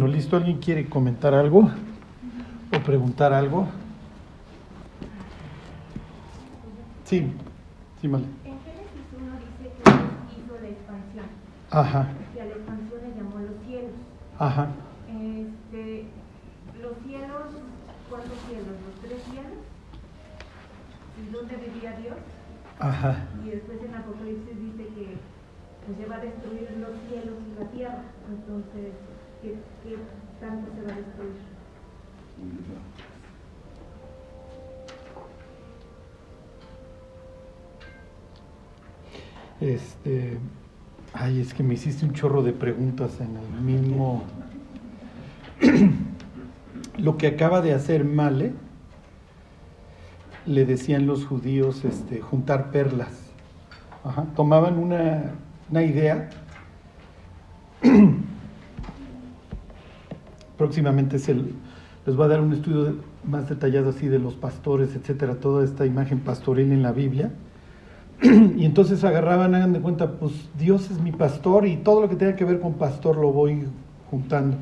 Bueno, listo. ¿Alguien quiere comentar algo o preguntar algo? Sí, sí, vale. En Génesis 1 dice que Dios hizo la expansión, Ajá, que a la expansión le llamó los cielos. ajá. Este, los cielos, ¿cuántos cielos? ¿Los tres cielos? ¿Y dónde vivía Dios? Ajá. Y después en Apocalipsis dice que pues, se va a destruir los cielos y la tierra. Entonces, ¿qué, qué tanto se va a destruir? Este, ay, es que me hiciste un chorro de preguntas en el mismo. Lo que acaba de hacer Male, le decían los judíos, este, juntar perlas. Tomaban una, una idea. Próximamente se, les voy a dar un estudio más detallado así de los pastores, etcétera, toda esta imagen pastoril en la Biblia. Y entonces agarraban, hagan de cuenta, pues Dios es mi pastor y todo lo que tenga que ver con pastor lo voy juntando.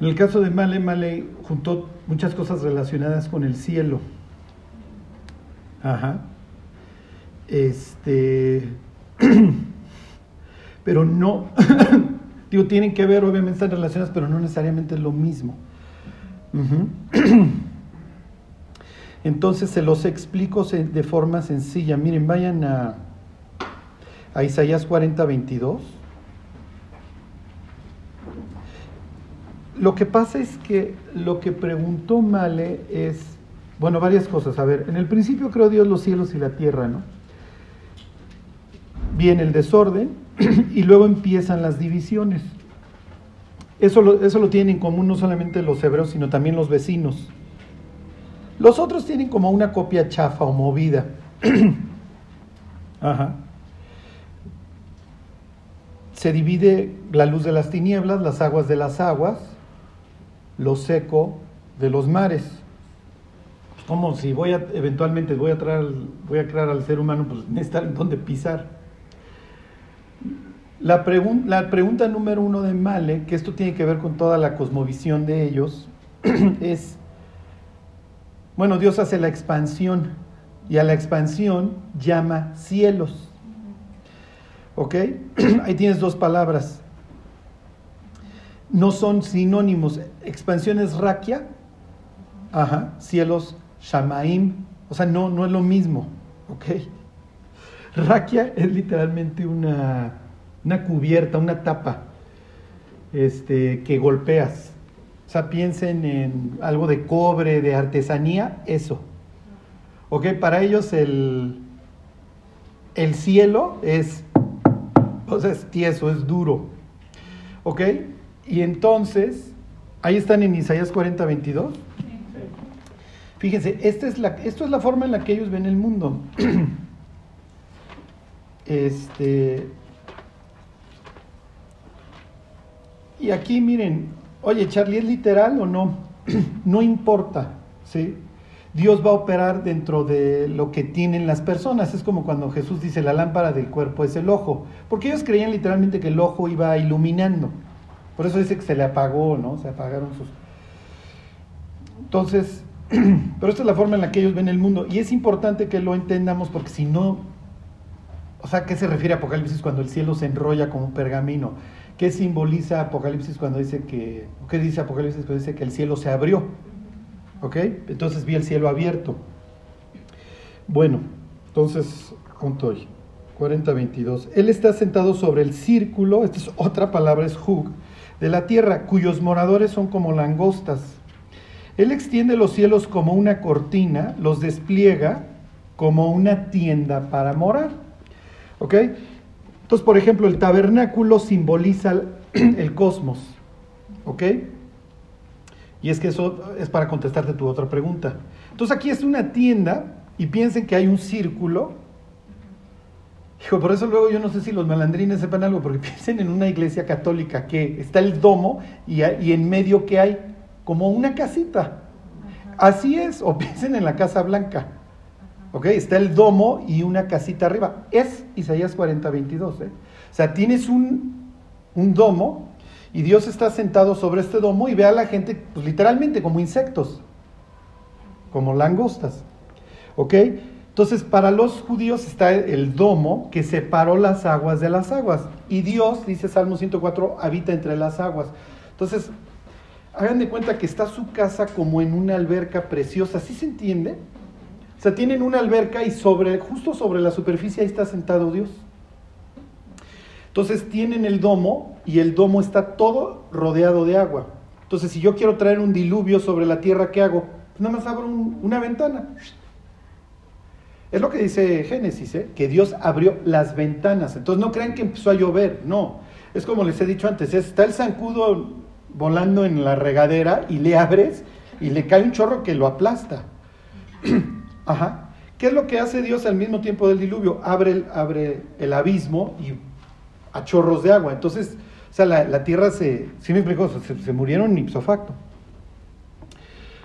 En el caso de Male, Male juntó muchas cosas relacionadas con el cielo. Ajá. Este. Pero no. Tienen que ver, obviamente están relacionadas, pero no necesariamente es lo mismo. Entonces se los explico de forma sencilla. Miren, vayan a, a Isaías 40, 22. Lo que pasa es que lo que preguntó Male es, bueno, varias cosas. A ver, en el principio creó Dios los cielos y la tierra, ¿no? Viene el desorden y luego empiezan las divisiones. Eso lo, eso lo tienen en común no solamente los hebreos, sino también los vecinos. Los otros tienen como una copia chafa o movida. Ajá. Se divide la luz de las tinieblas, las aguas de las aguas, lo seco de los mares. Como si voy a, eventualmente voy a, traer, voy a crear al ser humano, pues necesitar dónde pisar. La, pregun- la pregunta número uno de Male, que esto tiene que ver con toda la cosmovisión de ellos, es, bueno, Dios hace la expansión y a la expansión llama cielos. ¿Ok? Ahí tienes dos palabras. No son sinónimos. Expansión es raquia, ajá, cielos, shamaim, o sea, no, no es lo mismo. ¿Ok? Raquia es literalmente una, una cubierta, una tapa este, que golpeas. O sea, piensen en algo de cobre, de artesanía, eso. ¿Ok? Para ellos el, el cielo es, o sea, es tieso, es duro. ¿Ok? Y entonces, ahí están en Isaías 40, 22. Fíjense, esta es la, esto es la forma en la que ellos ven el mundo. Este. Y aquí miren, oye, Charlie, ¿es literal o no? no importa, ¿sí? Dios va a operar dentro de lo que tienen las personas. Es como cuando Jesús dice, la lámpara del cuerpo es el ojo. Porque ellos creían literalmente que el ojo iba iluminando. Por eso dice que se le apagó, ¿no? Se apagaron sus... Entonces, pero esta es la forma en la que ellos ven el mundo. Y es importante que lo entendamos porque si no, o sea, ¿qué se refiere a Apocalipsis cuando el cielo se enrolla como un pergamino? ¿Qué simboliza Apocalipsis cuando dice que, qué dice Apocalipsis cuando dice que el cielo se abrió? ¿Ok? Entonces vi el cielo abierto. Bueno, entonces, junto hoy, 40-22. Él está sentado sobre el círculo, esta es otra palabra, es hug, de la tierra, cuyos moradores son como langostas. Él extiende los cielos como una cortina, los despliega como una tienda para morar. ¿Ok? Entonces, por ejemplo, el tabernáculo simboliza el cosmos. ¿Ok? Y es que eso es para contestarte tu otra pregunta. Entonces aquí es una tienda y piensen que hay un círculo. Hijo, por eso luego yo no sé si los malandrines sepan algo, porque piensen en una iglesia católica que está el domo y, y en medio que hay como una casita. Así es, o piensen en la Casa Blanca. ¿Ok? Está el domo y una casita arriba. Es Isaías 40, 22. ¿eh? O sea, tienes un, un domo Y Dios está sentado sobre este domo y ve a la gente, pues literalmente como insectos, como langostas. ¿Ok? Entonces, para los judíos está el domo que separó las aguas de las aguas. Y Dios, dice Salmo 104, habita entre las aguas. Entonces, hagan de cuenta que está su casa como en una alberca preciosa. ¿Sí se entiende? O sea, tienen una alberca y sobre, justo sobre la superficie ahí está sentado Dios. Entonces tienen el domo y el domo está todo rodeado de agua. Entonces, si yo quiero traer un diluvio sobre la tierra, ¿qué hago? Pues nada más abro una ventana. Es lo que dice Génesis, ¿eh? que Dios abrió las ventanas. Entonces no crean que empezó a llover, no. Es como les he dicho antes, está el zancudo volando en la regadera y le abres y le cae un chorro que lo aplasta. Ajá. ¿Qué es lo que hace Dios al mismo tiempo del diluvio? Abre el, abre el abismo y a chorros de agua. Entonces, o sea, la, tierra se, ¿sí me explico? Se, murieron ipso facto.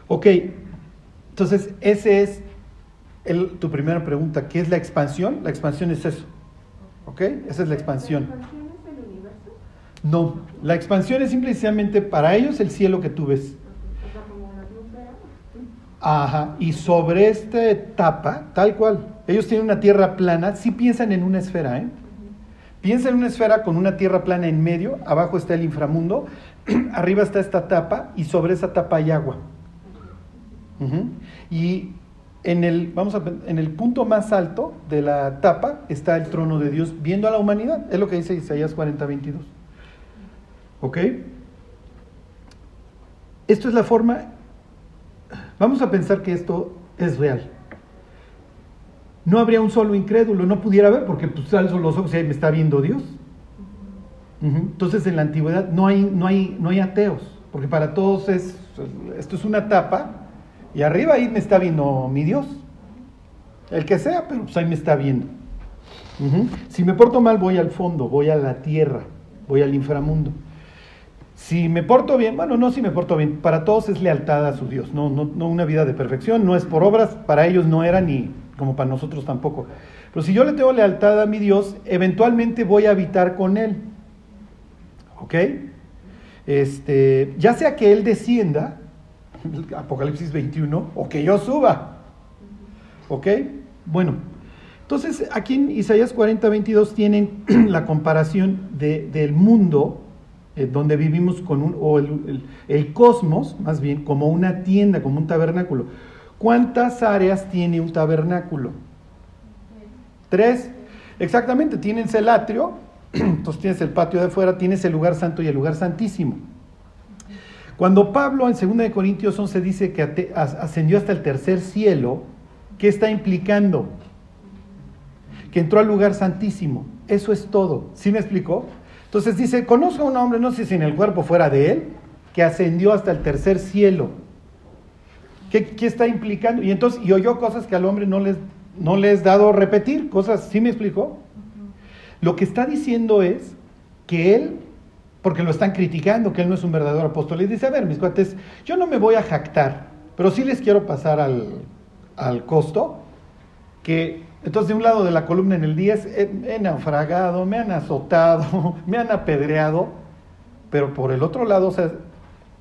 Ok, entonces ese es tu primera pregunta. ¿Qué es la expansión? La expansión es eso. ¿Ok? Esa es la expansión. ¿La expansión es el universo? No, la expansión es simplemente para ellos el cielo que tú ves. O sea, como una atmósfera. Ajá, y sobre esta etapa, tal cual, ellos tienen una tierra plana, sí piensan en una esfera, ¿eh? Piensa en una esfera con una tierra plana en medio, abajo está el inframundo, arriba está esta tapa y sobre esa tapa hay agua. Y en el, vamos a, en el punto más alto de la tapa está el trono de Dios viendo a la humanidad. Es lo que dice Isaías 40, 22. ¿Ok? Esto es la forma. Vamos a pensar que esto es real. No habría un solo incrédulo, no pudiera haber, porque pues alzo los ojos y ahí me está viendo Dios. Entonces en la antigüedad no hay, no, hay, no hay ateos, porque para todos es, esto es una tapa y arriba ahí me está viendo mi Dios. El que sea, pero pues ahí me está viendo. Si me porto mal, voy al fondo, voy a la tierra, voy al inframundo. Si me porto bien, bueno, no si me porto bien, para todos es lealtad a su Dios, no, no, no una vida de perfección, no es por obras, para ellos no era ni como para nosotros tampoco. Pero si yo le tengo lealtad a mi Dios, eventualmente voy a habitar con Él. ¿Ok? Este, ya sea que Él descienda, Apocalipsis 21, o que yo suba. ¿Ok? Bueno, entonces aquí en Isaías 40, 22 tienen la comparación de, del mundo eh, donde vivimos con un, o el, cosmos, más bien, como una tienda, como un tabernáculo. ¿Cuántas áreas tiene un tabernáculo? Tres. Exactamente, tienes el atrio, entonces tienes el patio de afuera, tienes el lugar santo y el lugar santísimo. Cuando Pablo en 2 de Corintios 11 dice que ascendió hasta el tercer cielo, ¿qué está implicando? Que entró al lugar santísimo. Eso es todo. ¿Sí me explicó? Entonces dice, conozco a un hombre, no sé si en el cuerpo fuera de él, que ascendió hasta el tercer cielo. ¿Qué, qué está implicando? Y entonces, y oyó cosas que al hombre no les, no les es dado repetir, cosas, ¿sí me explicó? Lo que está diciendo es que él, porque lo están criticando, que él no es un verdadero apóstol, y dice, a ver, mis cuates, yo no me voy a jactar, pero sí les quiero pasar al, al costo, que entonces de un lado de la columna en el 10 he, he naufragado, me han azotado, me han apedreado, pero por el otro lado, o sea,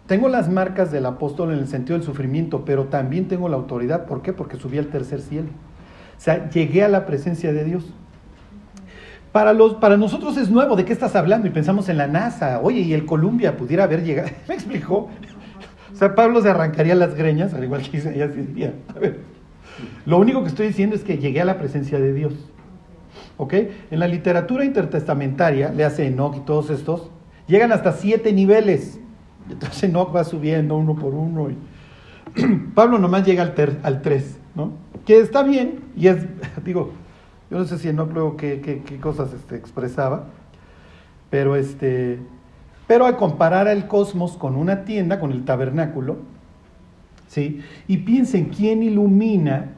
tengo las marcas del apóstol en el sentido del sufrimiento, pero también tengo la autoridad. ¿Por qué? Porque subí al tercer cielo. O sea, llegué a la presencia de Dios. Para, los, para nosotros es nuevo, ¿de qué estás hablando? Y pensamos en la NASA, oye, y el Columbia pudiera haber llegado. ¿Me explicó? O sea, Pablo se arrancaría las greñas, al igual que Isaías diría. A ver, lo único que estoy diciendo es que llegué a la presencia de Dios. ¿Ok? En la literatura intertestamentaria, le hace Enoch y todos estos, llegan hasta siete niveles. Entonces Enoch va subiendo uno por uno. Y... Pablo nomás llega al, ter, al 3, ¿no? Que está bien, y es, digo, yo no sé si Enoch luego qué, qué, qué cosas este, expresaba, pero este, pero al comparar el cosmos con una tienda, con el tabernáculo, ¿sí? Y piensen, ¿quién ilumina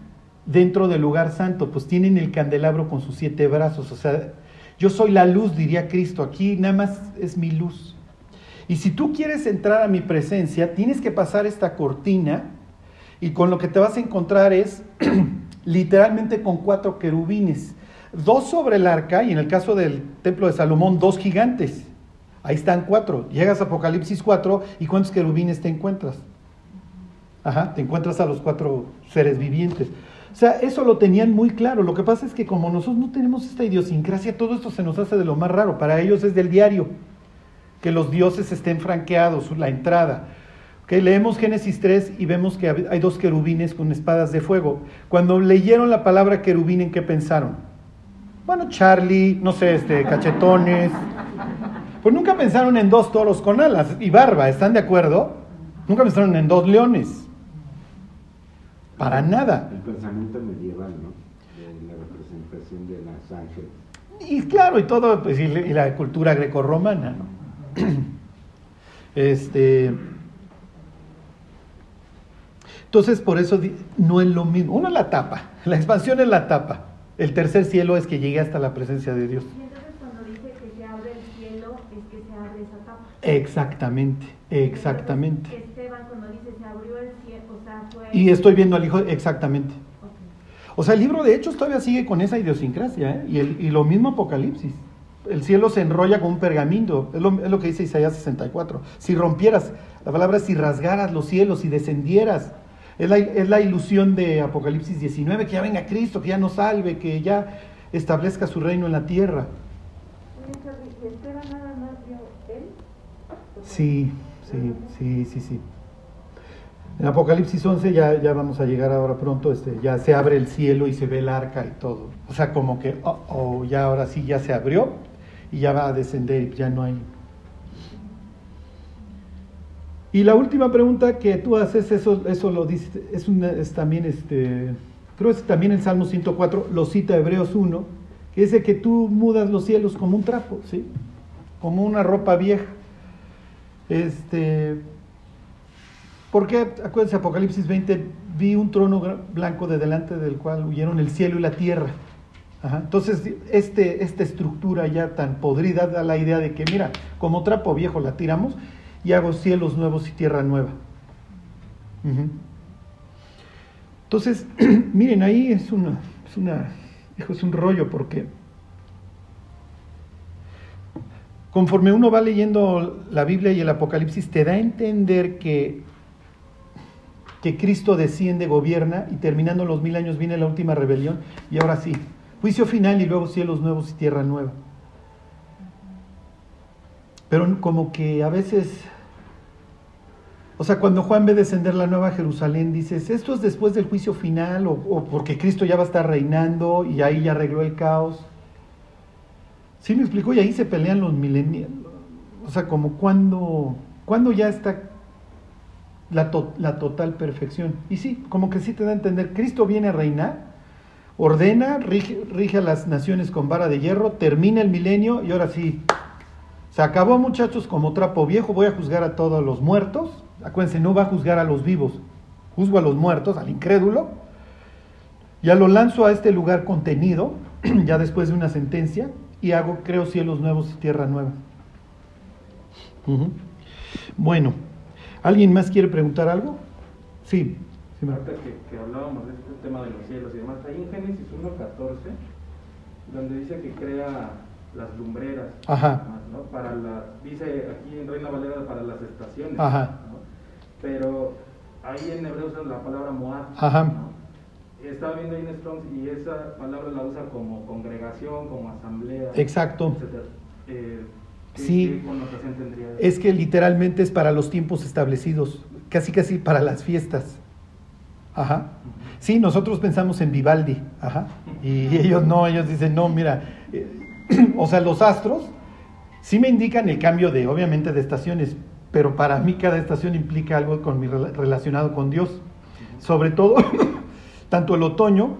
dentro del lugar santo? Pues tienen el candelabro con sus siete brazos, o sea, yo soy la luz, diría Cristo, aquí nada más es mi luz. Y si tú quieres entrar a mi presencia, tienes que pasar esta cortina y con lo que te vas a encontrar es literalmente con cuatro querubines, dos sobre el arca y en el caso del templo de Salomón, dos gigantes. Ahí están cuatro. Llegas a Apocalipsis 4 y ¿cuántos querubines te encuentras? Ajá, te encuentras a los cuatro seres vivientes. O sea, eso lo tenían muy claro. Lo que pasa es que como nosotros no tenemos esta idiosincrasia, todo esto se nos hace de lo más raro. Para ellos es del diario, que los dioses estén franqueados, la entrada. Okay, leemos Génesis 3 y vemos que hay dos querubines con espadas de fuego. Cuando leyeron la palabra querubín, ¿en qué pensaron? Bueno, Charlie, no sé, este, cachetones. Pues nunca pensaron en dos toros con alas y barba, ¿están de acuerdo? Nunca pensaron en dos leones. Para nada. El pensamiento medieval, ¿no? De la representación de las ángeles. Y claro, y todo, pues, y la cultura grecorromana, ¿no? Este. Entonces, por eso no es lo mismo. Uno la tapa, la expansión es la tapa. El tercer cielo es que llegue hasta la presencia de Dios. Y entonces cuando dice que se abre el cielo, es que se abre esa tapa. Exactamente, exactamente. Entonces, Esteban cuando dice se abrió el cielo, o sea, fue... Y estoy viendo al Hijo, exactamente. O sea, el libro de Hechos todavía sigue con esa idiosincrasia, ¿eh? y, el- y lo mismo Apocalipsis. El cielo se enrolla como un pergamino, es lo, es lo que dice Isaías 64. Si rompieras, la palabra es si rasgaras los cielos y descendieras. Es la, es la ilusión de Apocalipsis 19, que ya venga Cristo, que ya nos salve, que ya establezca su reino en la tierra. Sí, sí, sí, sí. En Apocalipsis 11 ya, ya vamos a llegar ahora pronto, este, ya se abre el cielo y se ve el arca y todo. O sea, como que, oh, ya ahora sí ya se abrió y ya va a descender ya no hay. Y la última pregunta que tú haces, eso, eso lo dice, es, también, este, creo es también el Salmo 104, lo cita Hebreos 1, que dice que tú mudas los cielos como un trapo, ¿sí? Como una ropa vieja. Este, porque acuérdense, Apocalipsis 20, vi un trono blanco de delante del cual huyeron el cielo y la tierra. Entonces, este, esta estructura ya tan podrida da la idea de que, mira, como trapo viejo la tiramos y hago cielos nuevos y tierra nueva. Entonces, miren, ahí es una, es una, es un rollo porque conforme uno va leyendo la Biblia y el Apocalipsis, te da a entender que, que Cristo desciende, gobierna y terminando los mil años viene la última rebelión y ahora sí, juicio final y luego cielos nuevos y tierra nueva. Pero como que a veces, o sea, cuando Juan ve descender la nueva Jerusalén, dices, ¿esto es después del juicio final o, porque Cristo ya va a estar reinando y ahí ya arregló el caos? Sí me explicó y ahí se pelean los milenios. O sea, como cuando, cuando ya está la, to- la total perfección. Y sí, como que sí te da a entender, Cristo viene a reinar, ordena, rige, rige a las naciones con vara de hierro, termina el milenio y ahora sí, se acabó muchachos como trapo viejo, voy a juzgar a todos los muertos. Acuérdense, no va a juzgar a los vivos, juzgo a los muertos, al incrédulo. Ya lo lanzo a este lugar contenido, ya después de una sentencia, y hago, creo, cielos nuevos y tierra nueva. Bueno, ¿alguien más quiere preguntar algo? Sí. sí me- Ahorita que, que hablábamos de este tema de los cielos y demás, ahí en Génesis 1.14, donde dice que crea las lumbreras, Ajá. ¿no? Para la, dice aquí en Reina Valera para las estaciones, Ajá. ¿no? Pero ahí en hebreo usan la palabra Moab, Ajá. ¿no? Estaba viendo ahí en Strong y esa palabra la usa como congregación, como asamblea, Exacto. etcétera. Eh, ¿qué, Sí. Es que literalmente es para los tiempos establecidos, casi casi para las fiestas. Ajá. Sí, nosotros pensamos en Vivaldi, ajá. Y ellos no, ellos dicen, no, mira, eh, o sea, los astros sí me indican el cambio de, obviamente, de estaciones, pero para mí cada estación implica algo con mi rela- relacionado con Dios. Sobre todo, tanto el otoño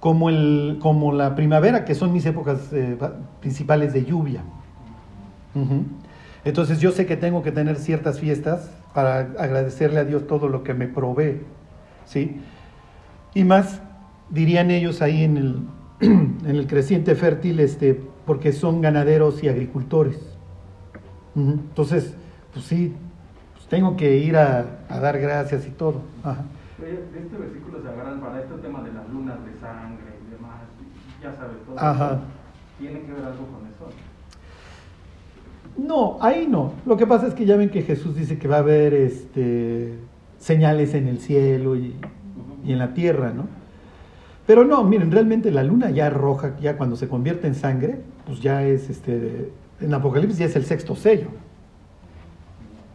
como, el, como la primavera, que son mis épocas eh, principales de lluvia. Entonces yo sé que tengo que tener ciertas fiestas para agradecerle a Dios todo lo que me provee, ¿sí? Y más, dirían ellos ahí en el, en el creciente fértil, este, porque son ganaderos y agricultores. Entonces, pues sí, pues tengo que ir a, a dar gracias y todo. Ajá. De este versículo se agarran para este tema de las lunas de sangre y demás, ya sabes, todo Ajá. eso. ¿Tiene que ver algo con eso? No, ahí no. Lo que pasa es que ya ven que Jesús dice que va a haber este, señales en el cielo y, en la tierra, ¿no? Pero no, miren, realmente la luna ya roja, ya cuando se convierte en sangre, pues ya es, este, en Apocalipsis ya es el sexto sello.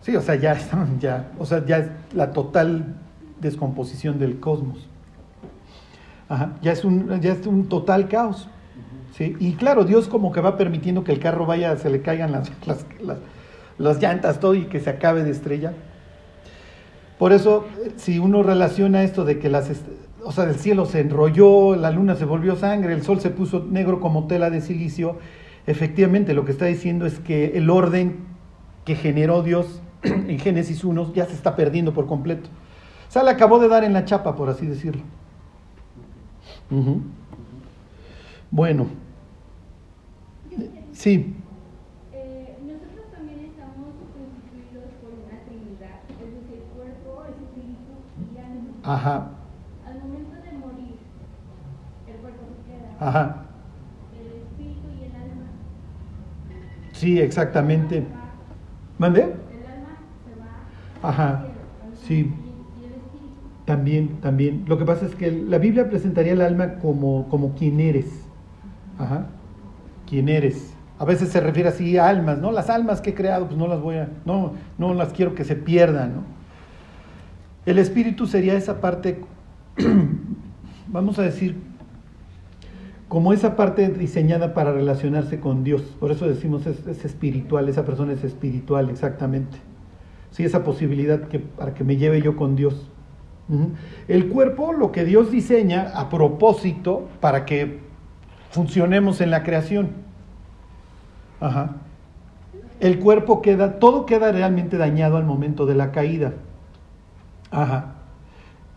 Sí, o sea, ya están, ya, o sea, ya es la total descomposición del cosmos. Ajá, ya es un, ya es un total caos. ¿Sí? Y claro, Dios como que va permitiendo que el carro vaya, se le caigan las, las, las, llantas, todo y que se acabe de estrella. Por eso, si uno relaciona esto de que las, o sea, el cielo se enrolló, la luna se volvió sangre, el sol se puso negro como tela de silicio, efectivamente lo que está diciendo es que el orden que generó Dios en Génesis 1 ya se está perdiendo por completo. O sea, le acabó de dar en la chapa, por así decirlo. Bueno, sí, Eh, nosotros también estamos constituidos por una trinidad, es decir, cuerpo, espíritu y alma. ajá, Al momento de morir, el cuerpo se queda, ajá, el espíritu y el alma. sí, exactamente. ¿Mande? El alma se va Ajá, sí. y, y el espíritu. También, también. Lo que pasa es que la Biblia presentaría el alma como, como quien eres. Ajá. Quien eres. A veces se refiere así a almas, ¿no? Las almas que he creado, pues no las voy a, no, no las quiero que se pierdan, ¿no? El espíritu sería esa parte, vamos a decir, como esa parte diseñada para relacionarse con Dios. Por eso decimos es, es espiritual, esa persona es espiritual, exactamente. Sí, esa posibilidad que, para que me lleve yo con Dios. El cuerpo, lo que Dios diseña a propósito para que funcionemos en la creación. Ajá. El cuerpo queda, todo queda realmente dañado al momento de la caída. Ajá.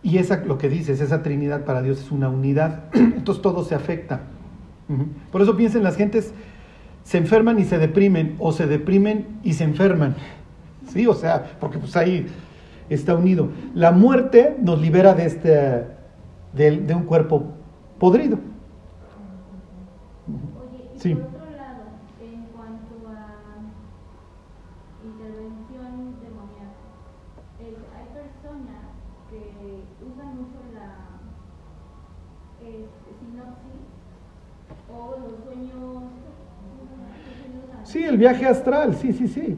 Y esa, lo que dices, esa Trinidad para Dios es una unidad. Entonces todo se afecta. Por eso piensen, las gentes se enferman y se deprimen, o se deprimen y se enferman. Sí, o sea, porque pues ahí está unido. La muerte nos libera de este, de, de un cuerpo podrido. Sí. por otro lado, en cuanto a intervención demoníaca, eh, hay personas que usan mucho la este, sinopsis o los sueños. los sueños Sí, el viaje astral, sí, sí, sí.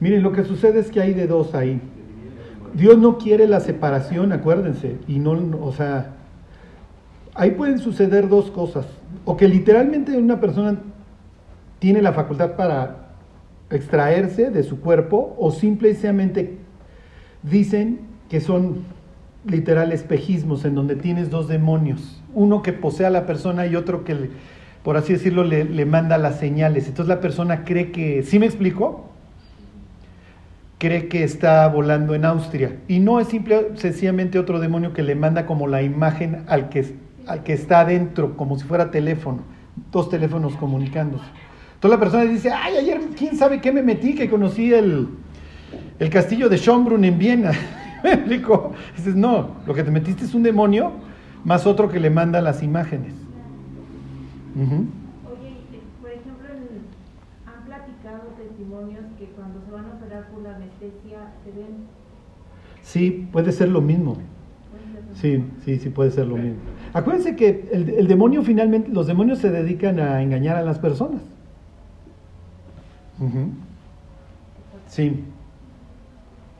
Miren, lo que sucede es que hay de dos ahí. Dios no quiere la separación, acuérdense, y no, o sea, ahí pueden suceder dos cosas, o que literalmente una persona tiene la facultad para extraerse de su cuerpo, o simplemente dicen que son literal espejismos en donde tienes dos demonios, uno que posee a la persona y otro que, por así decirlo, le, le manda las señales. Entonces la persona cree que, ¿sí me explico? cree que está volando en Austria. Y no es simple, sencillamente otro demonio que le manda como la imagen al que, al que está adentro, como si fuera teléfono, dos teléfonos comunicándose. Entonces la persona dice, ay, ayer quién sabe qué me metí, que conocí el, el castillo de Schönbrunn en Viena. ¿Me explico? Dices, no, lo que te metiste es un demonio más otro que le manda las imágenes. Ujú. Oye, y, eh, por ejemplo, han platicado testimonios que cuando se van a operar por la anestesia se ven. Sí, puede ser lo mismo. Sí, sí, sí puede ser lo mismo. Acuérdense que el, el demonio finalmente, los demonios se dedican a engañar a las personas. Ujú. Sí.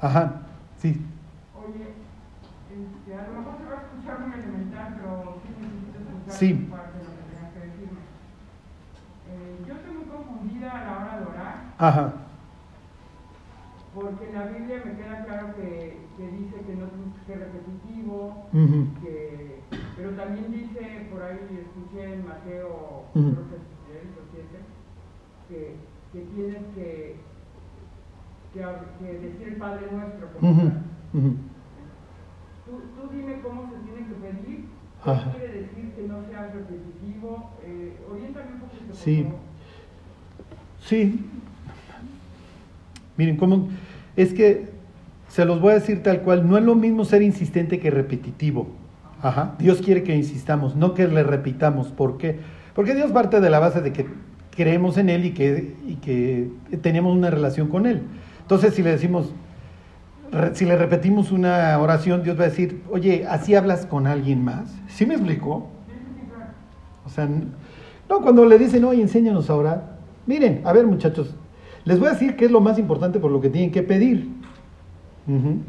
Ajá, sí. Oye, este, a lo mejor se va a escuchar muy elemental, pero sí necesito escuchar Sí. tu parte de lo que tengas que decirme. Eh, yo estoy muy confundida a la hora de orar, Ajá. porque en la Biblia me queda claro que, que dice que no que ser repetitivo, que, pero también dice, por ahí escuché en Mateo, Ujú. creo que es 6 o 7, que, que tienes que, que, decir el Padre Nuestro. como. Ujú. Tú, tú dime cómo se tiene que pedir. ¿Qué Ajá. quiere decir que no seas repetitivo? Eh, oriéntame un poquito, Sí. Sí. Miren, cómo es que se los voy a decir tal cual, no es lo mismo ser insistente que repetitivo. Ajá. Dios quiere que insistamos, no que le repitamos. ¿Por qué? Porque Dios parte de la base de que creemos en Él y que, y que tenemos una relación con Él. Entonces, si le decimos, si le repetimos una oración, Dios va a decir, oye, ¿así hablas con alguien más? ¿Sí me explicó? O sea, no, cuando le dicen, oye, enséñanos a orar. Miren, a ver muchachos, les voy a decir qué es lo más importante por lo que tienen que pedir.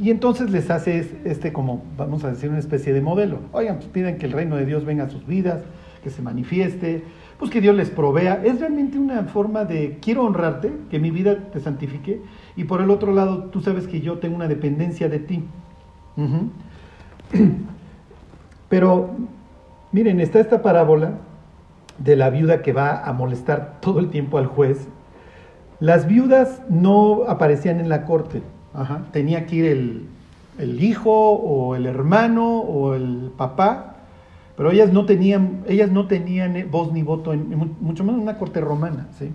Y entonces les hace es- este como, vamos a decir, una especie de modelo. Oigan, pues piden que el reino de Dios venga a sus vidas, que se manifieste, pues que Dios les provea. Es realmente una forma de, quiero honrarte, que mi vida te santifique, y por el otro lado, tú sabes que yo tengo una dependencia de ti. Pero, miren, está esta parábola de la viuda que va a molestar todo el tiempo al juez. Las viudas no aparecían en la corte. Ajá. Tenía que ir el, el hijo o el hermano o el papá, pero ellas no tenían, ellas no tenían eh, voz ni voto, en, mu- mucho menos en una corte romana. ¿sí?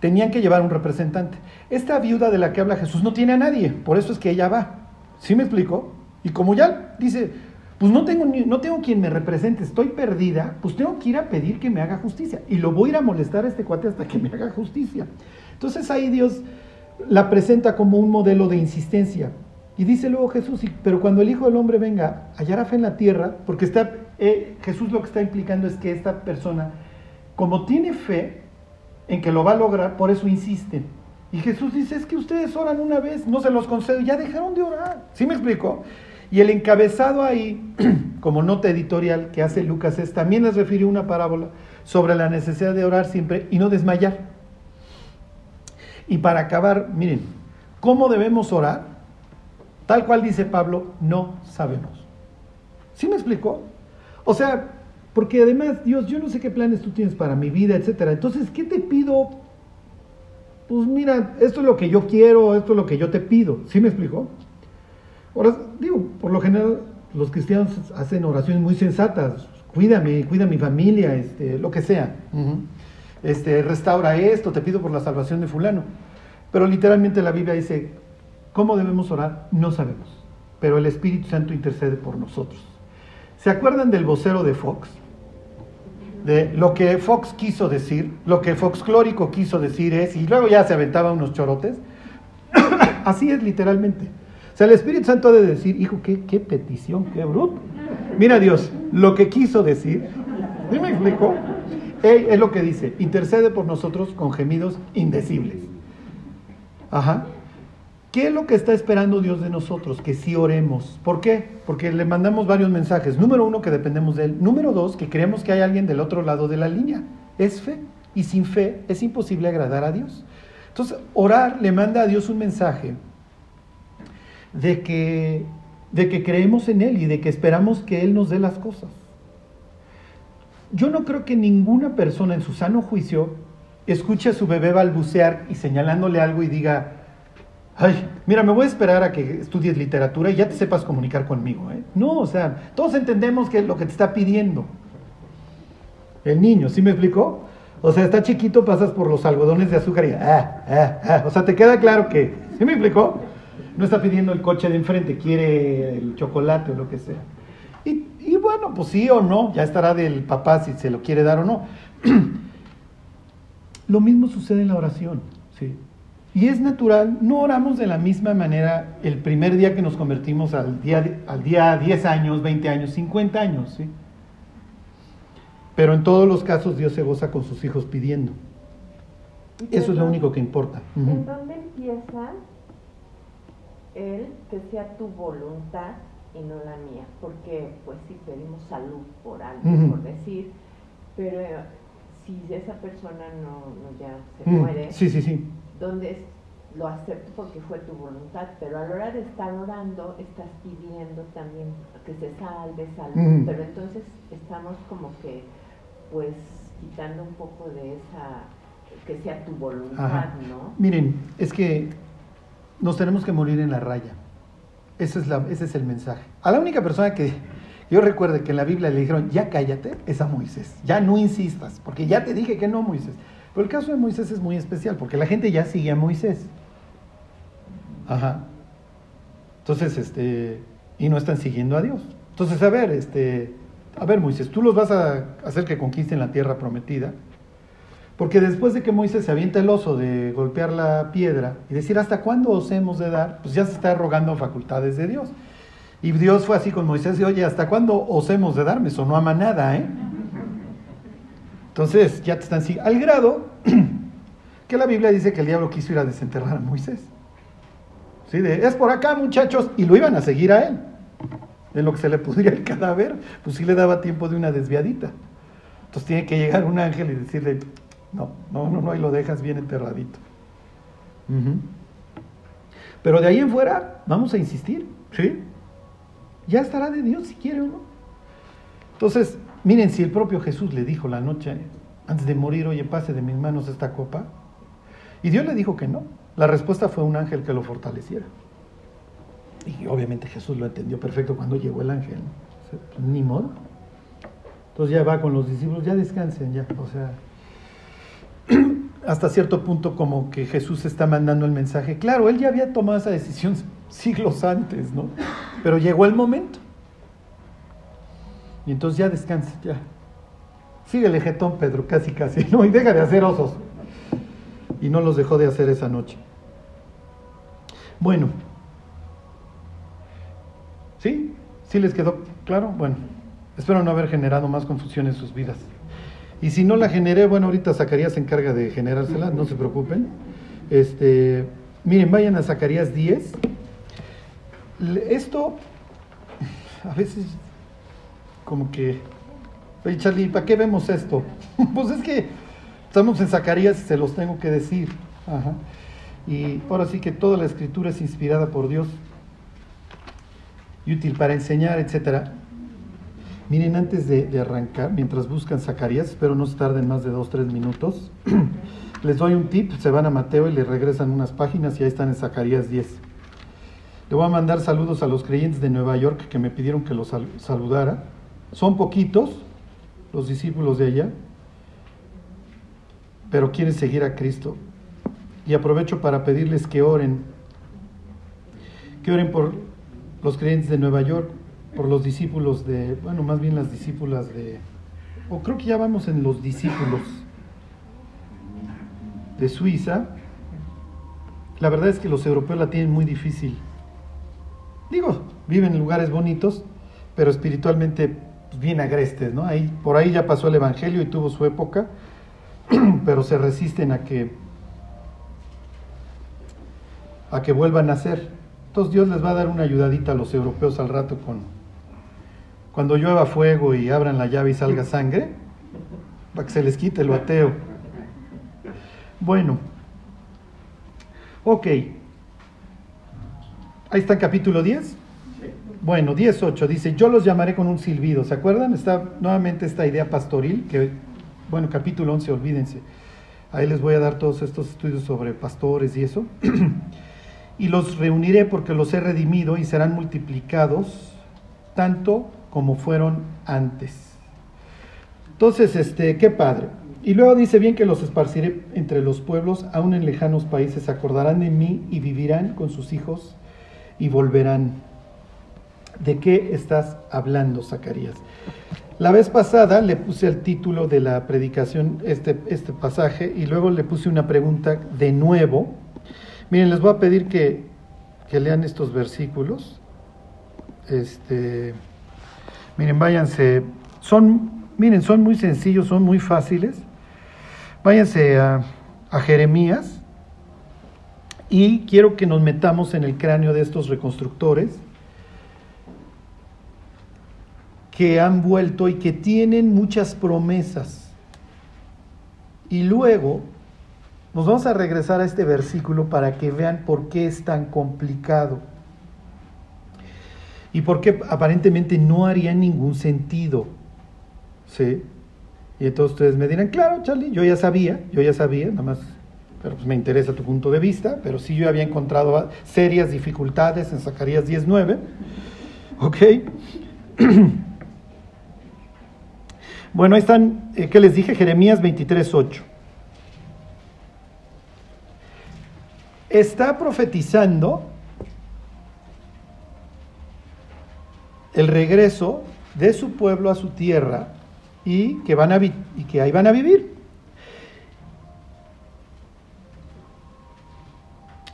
Tenían que llevar un representante. Esta viuda de la que habla Jesús no tiene a nadie, por eso es que ella va. ¿Sí me explico? Y como ya dice, pues no tengo, no tengo quien me represente, estoy perdida, pues tengo que ir a pedir que me haga justicia. Y lo voy a ir a molestar a este cuate hasta que me haga justicia. Entonces ahí Dios la presenta como un modelo de insistencia. Y dice luego Jesús, "Y- pero cuando el Hijo del Hombre venga, hallará fe en la tierra, porque está, eh, Jesús lo que está implicando es que esta persona, como tiene fe en que lo va a lograr, por eso insisten. Y Jesús dice, es que ustedes oran una vez, no se los concedo, ya dejaron de orar. ¿Sí me explico? Y el encabezado ahí, como nota editorial que hace Lucas, es también les refirió una parábola sobre la necesidad de orar siempre y no desmayar. Y para acabar, miren, ¿cómo debemos orar? Tal cual dice Pablo, no sabemos. ¿Sí me explicó? O sea, porque además, Dios, yo no sé qué planes tú tienes para mi vida, etcétera. Entonces, ¿qué te pido? Pues mira, esto es lo que yo quiero, esto es lo que yo te pido. ¿Sí me explicó? Ahora, digo, por lo general, los cristianos hacen oraciones muy sensatas. Cuídame, cuida mi familia, este, lo que sea. Este, restaura esto, te pido por la salvación de fulano. Pero literalmente la Biblia dice, ¿cómo debemos orar? No sabemos. Pero el Espíritu Santo intercede por nosotros. ¿Se acuerdan del vocero de Fox? De lo que Fox quiso decir, lo que Fox Clórico quiso decir es, y luego ya se aventaba unos chorotes. Así es literalmente. Sea, el Espíritu Santo ha de decir, hijo, qué, qué petición, qué bruto. Mira Dios, lo que quiso decir, ¿sí me explico? Él es lo que dice, intercede por nosotros con gemidos indecibles. Ajá. ¿Qué es lo que está esperando Dios de nosotros? Que sí oremos. ¿Por qué? Porque le mandamos varios mensajes. Número uno, que dependemos de Él. Número dos, que creemos que hay alguien del otro lado de la línea. Es fe. Y sin fe es imposible agradar a Dios. Entonces, orar le manda a Dios un mensaje de que, de que creemos en Él y de que esperamos que Él nos dé las cosas. Yo no creo que ninguna persona en su sano juicio escuche a su bebé balbucear y señalándole algo y diga, ay, mira, me voy a esperar a que estudies literatura y ya te sepas comunicar conmigo. ¿eh?". No, o sea, todos entendemos que es lo que te está pidiendo. El niño, ¿sí me explicó? O sea, está chiquito, pasas por los algodones de azúcar y, ah, ah, ah. o sea, te queda claro que, ¿sí me explicó? No está pidiendo el coche de enfrente, quiere el chocolate o lo que sea. Y, y bueno, pues sí o no, ya estará del papá si se lo quiere dar o no. Lo mismo sucede en la oración, ¿sí? Y es natural, no oramos de la misma manera el primer día que nos convertimos al día, al día 10 años, 20 años, 50 años, ¿sí? Pero en todos los casos Dios se goza con sus hijos pidiendo. Eso es lo único que importa. ¿En dónde empieza el que sea tu voluntad y no la mía? Porque, pues sí, pedimos salud por algo, por decir, pero eh, si esa persona no, no ya se Mm, muere, Sí, sí, sí. ¿dónde es? lo acepto porque fue tu voluntad, pero a la hora de estar orando estás pidiendo también que se salve, salve, Ujú. pero entonces estamos como que pues quitando un poco de esa, que sea tu voluntad, Ajá. ¿no? Miren, es que nos tenemos que morir en la raya. Ese es, la, es el mensaje. A la única persona que yo recuerde que en la Biblia le dijeron, ya cállate, es a Moisés. Ya no insistas, porque ya te dije que no, Moisés. Pero el caso de Moisés es muy especial, porque la gente ya sigue a Moisés. Ajá. Entonces, este, y no están siguiendo a Dios. Entonces, a ver, este, a ver Moisés, tú los vas a hacer que conquisten la tierra prometida. Porque después de que Moisés se avienta el oso de golpear la piedra y decir, ¿hasta cuándo os hemos de dar? Pues ya se está rogando facultades de Dios. Y Dios fue así con Moisés y, oye, ¿hasta cuándo os hemos de dar? Me sonó a manada, ¿eh? Entonces ya te están así, al grado que la Biblia dice que el diablo quiso ir a desenterrar a Moisés. ¿Sí? De, es por acá, muchachos, y lo iban a seguir a él. En lo que se le pudría el cadáver, pues sí le daba tiempo de una desviadita. Entonces tiene que llegar un ángel y decirle, no, no, no, no, y lo dejas bien enterradito. Pero de ahí en fuera, vamos a insistir, ¿sí? Ya estará de Dios si quiere o no. Entonces, miren, si el propio Jesús le dijo la noche antes de morir, oye, pase de mis manos esta copa, y Dios le dijo que no. La respuesta fue un ángel que lo fortaleciera. Y obviamente Jesús lo entendió perfecto cuando llegó el ángel. Ni modo. Entonces ya va con los discípulos, ya descansen, ya. O sea, hasta cierto punto como que Jesús está mandando el mensaje. Claro, él ya había tomado esa decisión siglos antes, ¿no? Pero llegó el momento. Y entonces ya descansa, ya. Sigue el jetón, Pedro, casi, casi, ¿no? Y deja de hacer osos. Y no los dejó de hacer esa noche. Bueno. ¿Sí? ¿Sí les quedó claro? Bueno, espero no haber generado más confusión en sus vidas. Y si no la generé, bueno, ahorita Zacarías se encarga de generársela, no se preocupen. Este, miren, vayan a Zacarías 10. Le- Esto, a veces, como que, oye Charlie, ¿para qué vemos esto? pues es que estamos en Zacarías y se los tengo que decir. Y ahora sí que toda la escritura es inspirada por Dios y útil para enseñar, etcétera. Miren, antes de, arrancar, mientras buscan Zacarías, espero no se tarden más de dos, tres minutos, les doy un tip, se van a Mateo y le regresan unas páginas y ahí están en Zacarías 10. Le voy a mandar saludos a los creyentes de Nueva York que me pidieron que los sal- saludara. Son poquitos los discípulos de allá, pero quieren seguir a Cristo. Y aprovecho para pedirles que oren, que oren por los creyentes de Nueva York, por los discípulos de, bueno, más bien las discípulas de, o creo que ya vamos en los discípulos de Suiza. La verdad es que los europeos la tienen muy difícil. Digo, viven en lugares bonitos, pero espiritualmente pues, bien agrestes, ¿no? Ahí, por ahí ya pasó el Evangelio y tuvo su época, pero se resisten a que a que vuelvan a ser. Entonces Dios les va a dar una ayudadita a los europeos al rato con cuando llueva fuego y abran la llave y salga sangre, para que se les quite lo ateo. Bueno, ok. Ahí está el capítulo 10. Bueno, 10.8 dice, yo los llamaré con un silbido. ¿Se acuerdan? Está nuevamente esta idea pastoril, que, bueno, capítulo 11, olvídense. Ahí les voy a dar todos estos estudios sobre pastores y eso. y los reuniré porque los he redimido y serán multiplicados tanto como fueron antes. Entonces, este, qué padre. Y luego dice bien que los esparciré entre los pueblos, aún en lejanos países, se acordarán de mí y vivirán con sus hijos y volverán. ¿De qué estás hablando, Zacarías? La vez pasada le puse el título de la predicación, este, este pasaje, y luego le puse una pregunta de nuevo. Miren, les voy a pedir que, que lean estos versículos. Este, miren, váyanse. Son, miren, son muy sencillos, son muy fáciles. Váyanse a, a Jeremías y quiero que nos metamos en el cráneo de estos reconstructores que han vuelto y que tienen muchas promesas. Y luego nos vamos a regresar a este versículo para que vean por qué es tan complicado. Y por qué aparentemente no haría ningún sentido. ¿Sí? Y entonces ustedes me dirán, claro, Charlie, yo ya sabía, yo ya sabía, nada más, pero pues me interesa tu punto de vista, pero sí yo había encontrado serias dificultades en Zacarías 19. ¿Ok? Bueno, ahí están, eh, ¿qué les dije? Jeremías 23.8. Está profetizando el regreso de su pueblo a su tierra y que, van a y que ahí van a vivir.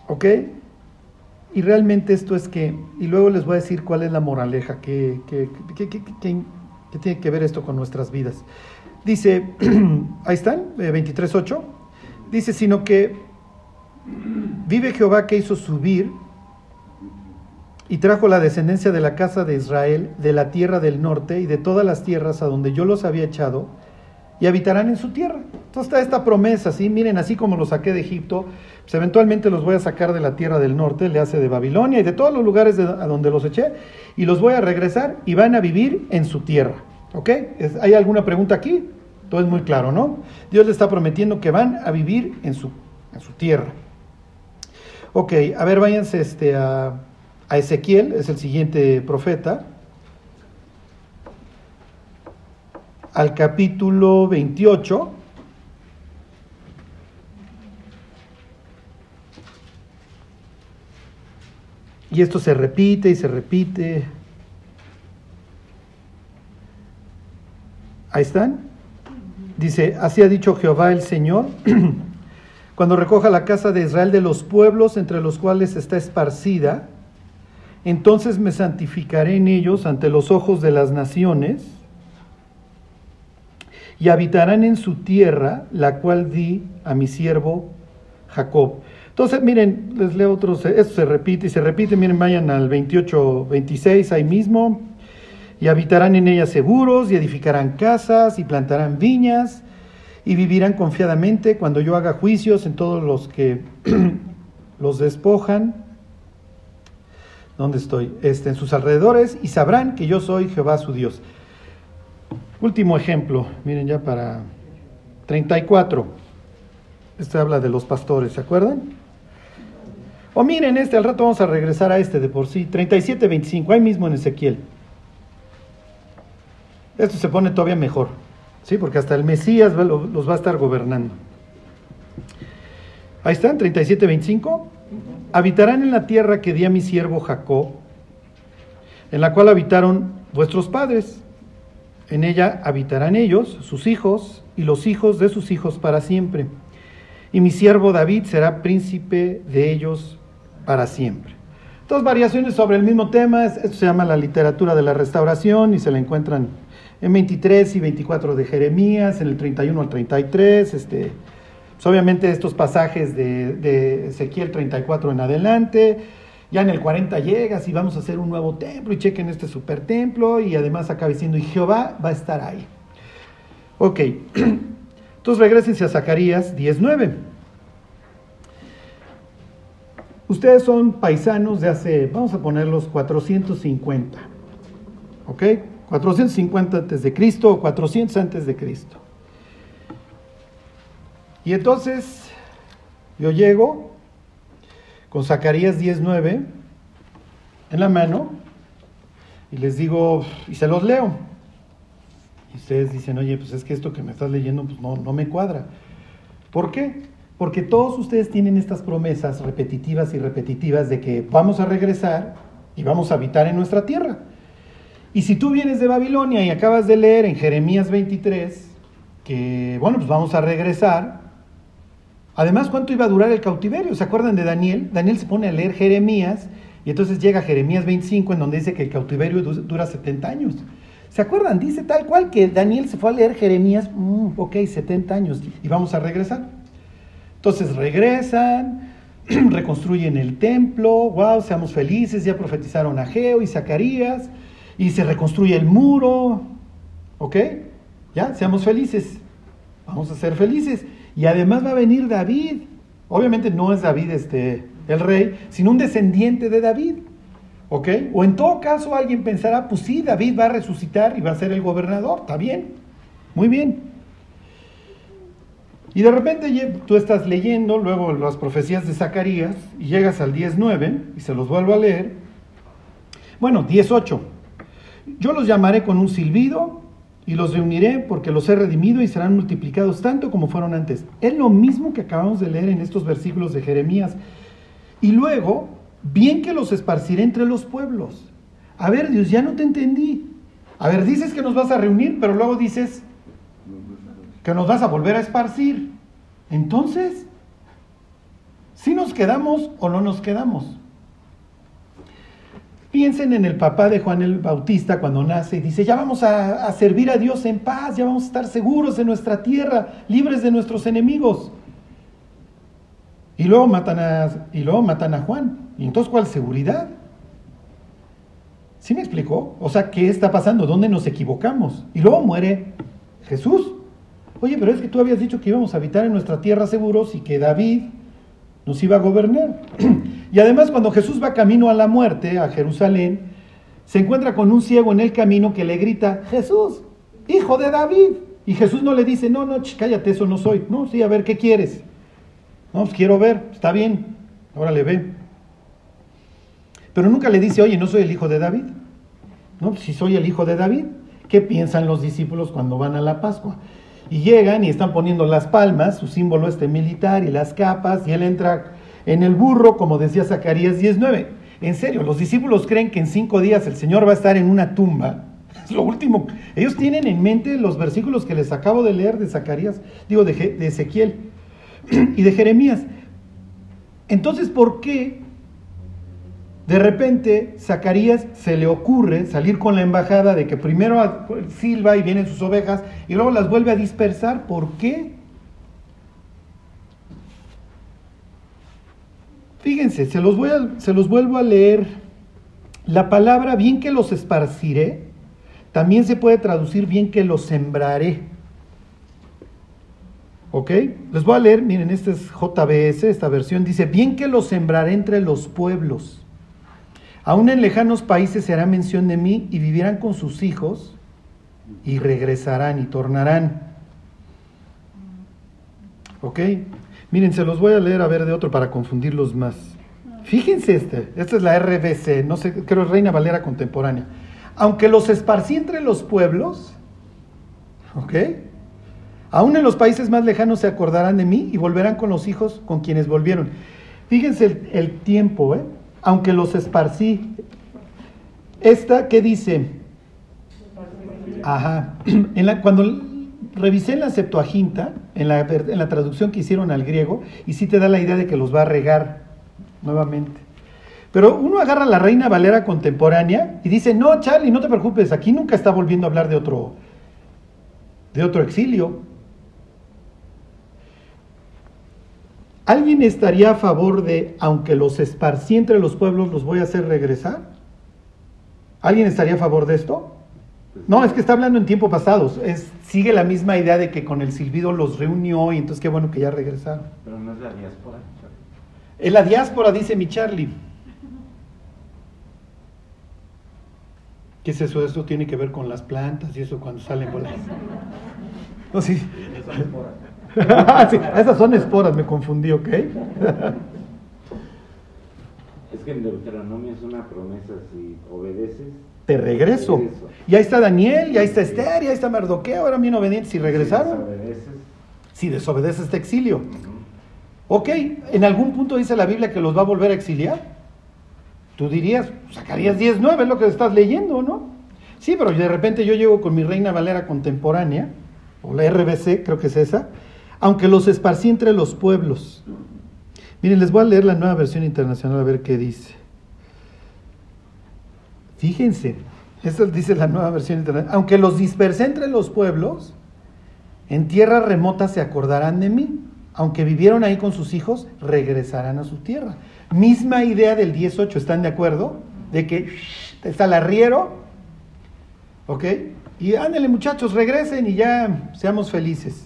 ¿Ok? Y realmente esto es que, y luego les voy a decir cuál es la moraleja, que, tiene que ver esto con nuestras vidas. Dice, ahí están, eh, 23.8, dice, sino que vive Jehová que hizo subir y trajo la descendencia de la casa de Israel de la tierra del norte y de todas las tierras a donde yo los había echado y habitarán en su tierra. Entonces está esta promesa, ¿sí? Miren, así como los saqué de Egipto, pues eventualmente los voy a sacar de la tierra del norte, le hace de Babilonia y de todos los lugares de- a donde los eché, y los voy a regresar y van a vivir en su tierra. ¿Ok? ¿Es- ¿Hay alguna pregunta aquí? Todo es muy claro, ¿no? Dios le está prometiendo que van a vivir en su, en su tierra. Ok, a ver, váyanse este, a, a Ezequiel, es el siguiente profeta. Al capítulo 28. Y esto se repite y se repite. Ahí están. Dice, así ha dicho Jehová el Señor, cuando recoja la casa de Israel de los pueblos entre los cuales está esparcida, entonces me santificaré en ellos ante los ojos de las naciones y habitarán en su tierra, la cual di a mi siervo Jacob. Entonces, miren, les leo otros, esto se repite y se repite, miren, vayan al 28, 26, ahí mismo, y habitarán en ella seguros, y edificarán casas, y plantarán viñas, y vivirán confiadamente cuando yo haga juicios en todos los que los despojan. ¿Dónde estoy? Este, en sus alrededores, y sabrán que yo soy Jehová su Dios. Último ejemplo, miren ya para 34. Este habla de los pastores, ¿se acuerdan? O miren este, al rato vamos a regresar a este de por sí. 37, 25, ahí mismo en Ezequiel. Esto se pone todavía mejor, ¿sí? Porque hasta el Mesías los va a estar gobernando. Ahí están, 37, 25. Habitarán en la tierra que di a mi siervo Jacob, en la cual habitaron vuestros padres. En ella habitarán ellos, sus hijos y los hijos de sus hijos para siempre. Y mi siervo David será príncipe de ellos para siempre. Dos variaciones sobre el mismo tema. es- Esto se llama la literatura de la restauración y se la encuentran en 23 y 24 de Jeremías, en el 31 al 33. Este, pues obviamente estos pasajes de, Ezequiel 34 en adelante. Ya en el 40 llegas y vamos a hacer un nuevo templo y chequen este super templo y además acaba diciendo y Jehová va a estar ahí. Ok, entonces regresense a Zacarías 19. Ustedes son paisanos de hace, vamos a ponerlos 450. ¿Ok? 450 antes de Cristo o 400 antes de Cristo. Y entonces yo llego con Zacarías 19 en la mano y les digo, y se los leo. Y ustedes dicen, oye, pues es que esto que me estás leyendo pues no, no me cuadra. ¿Por qué? Porque todos ustedes tienen estas promesas repetitivas y repetitivas de que vamos a regresar y vamos a habitar en nuestra tierra. Y si tú vienes de Babilonia y acabas de leer en Jeremías 23 que, bueno, pues vamos a regresar, Además, ¿cuánto iba a durar el cautiverio? ¿Se acuerdan de Daniel? Daniel se pone a leer Jeremías y entonces llega Jeremías 25 en donde dice que el cautiverio du- dura 70 años. ¿Se acuerdan? Dice tal cual que Daniel se fue a leer Jeremías, mm, ok, 70 años y vamos a regresar. Entonces regresan, reconstruyen el templo, wow, seamos felices, ya profetizaron a Geo y Zacarías y se reconstruye el muro, ¿ok? Ya, seamos felices, vamos a ser felices. Y además va a venir David. Obviamente no es David este, el rey, sino un descendiente de David. ¿Ok? O en todo caso alguien pensará, pues sí, David va a resucitar y va a ser el gobernador. Está bien. Muy bien. Y de repente tú estás leyendo luego las profecías de Zacarías y llegas al 19 y se los vuelvo a leer. Bueno, 18. Yo los llamaré con un silbido y los reuniré porque los he redimido y serán multiplicados tanto como fueron antes. Es lo mismo que acabamos de leer en estos versículos de Jeremías. Y luego, bien que los esparciré entre los pueblos. A ver, Dios, ya no te entendí. A ver, dices que nos vas a reunir, pero luego dices que nos vas a volver a esparcir. Entonces, ¿si nos quedamos o no nos quedamos? Piensen en el papá de Juan el Bautista cuando nace y dice, ya vamos a, servir a Dios en paz, ya vamos a estar seguros en nuestra tierra, libres de nuestros enemigos. Y luego matan a, y luego matan a Juan. ¿Y entonces cuál seguridad? ¿Sí me explicó? O sea, ¿qué está pasando? ¿Dónde nos equivocamos? Y luego muere Jesús. Oye, pero es que tú habías dicho que íbamos a habitar en nuestra tierra seguros y que David nos iba a gobernar. y además cuando Jesús va camino a la muerte, a Jerusalén, se encuentra con un ciego en el camino que le grita, Jesús, hijo de David. Y Jesús no le dice, no, no, cállate, eso no soy. No, sí, a ver, ¿qué quieres? No, pues quiero ver, está bien, ahora le ve. Pero nunca le dice, oye, no soy el hijo de David. No, pues si soy el hijo de David. ¿Qué piensan los discípulos cuando van a la Pascua? Y llegan y están poniendo las palmas, su símbolo este militar y las capas, y él entra en el burro, como decía Zacarías 19. En serio, los discípulos creen que en cinco días el Señor va a estar en una tumba. Es lo último. Ellos tienen en mente los versículos que les acabo de leer de Zacarías, digo, de, de Ezequiel y de Jeremías. Entonces, ¿por qué de repente, Zacarías se le ocurre salir con la embajada de que primero silba y vienen sus ovejas y luego las vuelve a dispersar. ¿Por qué? Fíjense, se los, voy a, se los vuelvo a leer. La palabra bien que los esparciré también se puede traducir bien que los sembraré. ¿Ok? Les voy a leer, miren, este es JBS, esta versión dice, bien que los sembraré entre los pueblos. Aún en lejanos países se hará mención de mí y vivirán con sus hijos y regresarán y tornarán. ¿Ok? Miren, se los voy a leer a ver de otro para confundirlos más. Fíjense este, esta es la RBC, no sé, creo Reina Valera contemporánea. Aunque los esparcí entre los pueblos, ¿ok? Aún en los países más lejanos se acordarán de mí y volverán con los hijos con quienes volvieron. Fíjense el tiempo, ¿eh? Aunque los esparcí. Esta, ¿qué dice? Ajá. Cuando revisé en la Septuaginta, en la, en la traducción que hicieron al griego, y sí te da la idea de que los va a regar nuevamente. Pero uno agarra la Reina Valera contemporánea y dice, no, Charlie, no te preocupes, aquí nunca está volviendo a hablar de otro, de otro exilio. ¿Alguien estaría a favor de, aunque los esparcí entre los pueblos, los voy a hacer regresar? ¿Alguien estaría a favor de esto? No, es que está hablando en tiempo pasado. Es, sigue la misma idea de que con el silbido los reunió y entonces qué bueno que ya regresaron. Pero no es la diáspora. Es la diáspora, dice mi Charlie. ¿Qué es eso? Esto tiene que ver con las plantas y eso cuando salen por las... No, sí. sí, esas son esporas, me confundí, ¿ok? Es que en Deuteronomio es una promesa, si obedeces, te regreso. regreso. Y ahí está Daniel, y ahí está Esther, y ahí está Mardoqueo, ahora bien obedientes, y regresaron. Si desobedeces, Si desobedeces este exilio. Ok, en algún punto dice la Biblia que los va a volver a exiliar. Tú dirías, sacarías 19, es lo que estás leyendo, ¿no? Sí, pero de repente yo llego con mi Reina Valera contemporánea, o la RBC, creo que es esa, aunque los esparcí entre los pueblos. Miren, les voy a leer la nueva versión internacional a ver qué dice. Fíjense, esto dice la nueva versión internacional. Aunque los dispersé entre los pueblos, en tierra remota se acordarán de mí. Aunque vivieron ahí con sus hijos, regresarán a su tierra. Misma idea del 18, ¿están de acuerdo? De que está el arriero, ¿ok? Y ándale muchachos, regresen y ya seamos felices.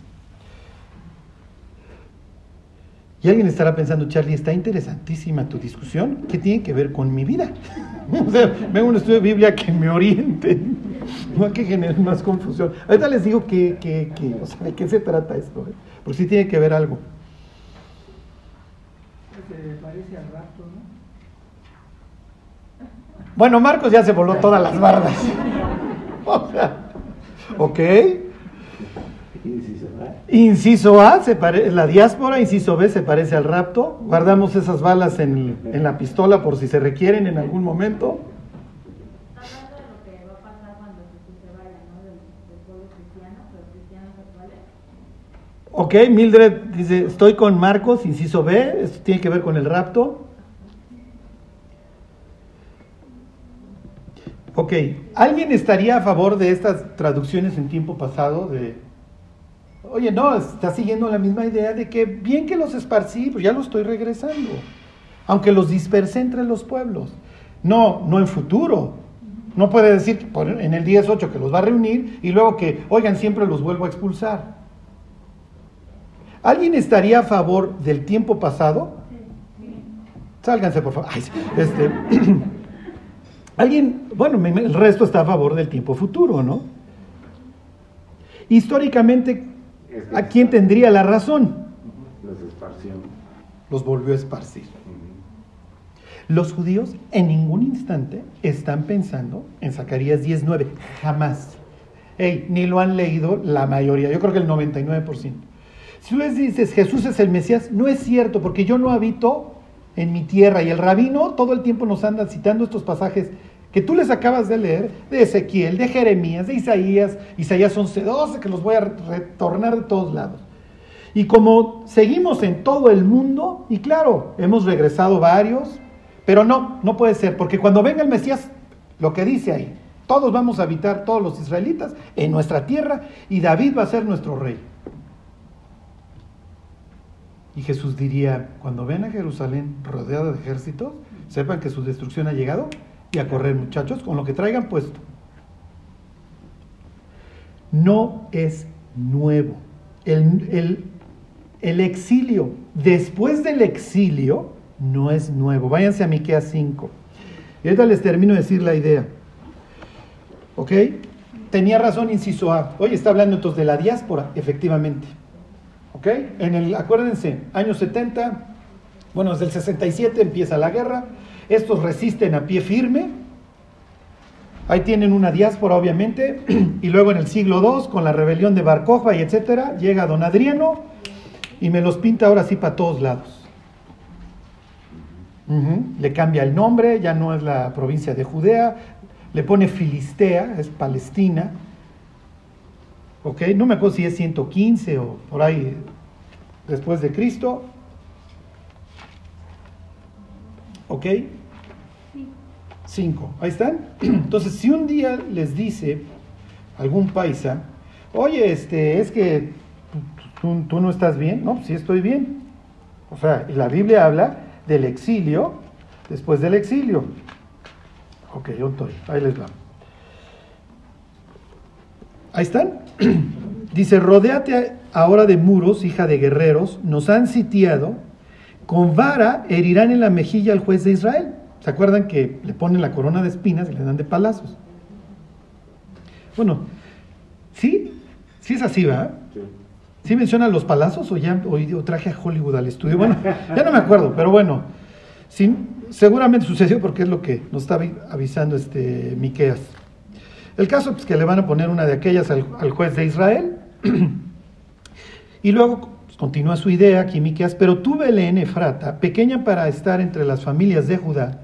Y alguien estará pensando, Charlie, está interesantísima tu discusión. ¿Qué tiene que ver con mi vida? o sea, vengo a un estudio de Biblia que me oriente, no que genere más confusión. Ahorita les digo que, que, que, o sea, de qué se trata esto, ¿eh? porque sí tiene que ver algo. Se parece al rapto, ¿no? Bueno, Marcos ya se voló todas las bardas. o sea, ok. Inciso A, se pare- la diáspora, inciso B, se parece al rapto. Guardamos esas balas en, en la pistola por si se requieren en algún momento. Ok, Mildred dice, estoy con Marcos, inciso B, esto tiene que ver con el rapto. Ok, ¿alguien estaría a favor de estas traducciones en tiempo pasado? De, oye, no, está siguiendo la misma idea de que bien que los esparcí, pues ya los estoy regresando, aunque los dispersé entre los pueblos. No, no en futuro. No puede decir en el 10.8 que los va a reunir y luego que, oigan, siempre los vuelvo a expulsar. ¿Alguien estaría a favor del tiempo pasado? Sálganse, por favor. Este, Alguien, bueno, el resto está a favor del tiempo futuro, ¿no? Históricamente, ¿a quién tendría la razón? Los esparció. Los volvió a esparcir. Los judíos en ningún instante están pensando en Zacarías 19, jamás. Ey, ni lo han leído la mayoría, yo creo que el 99%. Si tú les dices Jesús es el Mesías, no es cierto, porque yo no habito en mi tierra y el rabino todo el tiempo nos anda citando estos pasajes que tú les acabas de leer, de Ezequiel, de Jeremías, de Isaías, Isaías 11, 12, que los voy a retornar de todos lados. Y como seguimos en todo el mundo, y claro, hemos regresado varios, pero no, no puede ser, porque cuando venga el Mesías, lo que dice ahí, todos vamos a habitar, todos los israelitas, en nuestra tierra, y David va a ser nuestro rey. Y Jesús diría, cuando ven a Jerusalén rodeada de ejércitos, sepan que su destrucción ha llegado y a correr muchachos con lo que traigan puesto. No es nuevo. El, el- exilio, después del exilio, no es nuevo. Váyanse a Miqueas 5. Y ahorita les termino de decir la idea. ¿Ok? Tenía razón, inciso A. Hoy está hablando entonces de la diáspora, efectivamente. ¿Ok? En el, acuérdense, años 70, bueno, desde el 67 empieza la guerra. Estos resisten a pie firme. Ahí tienen una diáspora, obviamente. Y luego en el siglo II, con la rebelión de Bar Kokhba y etcétera, llega don Adriano y me los pinta ahora sí para todos lados. Le cambia el nombre, ya no es la provincia de Judea, le pone Filistea, es Palestina. ¿Ok? No me acuerdo si es 115 o por ahí después de Cristo. ¿Ok? Cinco. Ahí están. Entonces, si un día les dice algún paisa, oye, este, es que tú, tú- no estás bien, no, sí estoy bien. O sea, y la Biblia habla del exilio después del exilio. Ok, yo estoy, ahí les va. Ahí están. Dice, rodéate ahora de muros, hija de guerreros, nos han sitiado, con vara herirán en la mejilla al juez de Israel. ¿Se acuerdan que le ponen la corona de espinas y le dan de palazos? Bueno, sí, sí es así, ¿verdad? Sí. ¿Sí menciona los palazos o ya o, o traje a Hollywood al estudio? Bueno, ya no me acuerdo, pero bueno, sí, seguramente sucedió porque es lo que nos está avi- avisando este Miqueas. El caso es pues, que le van a poner una de aquellas al, al juez de Israel. y luego pues, continúa su idea aquí Miqueas, pero tú Belén Efrata, pequeña para estar entre las familias de Judá,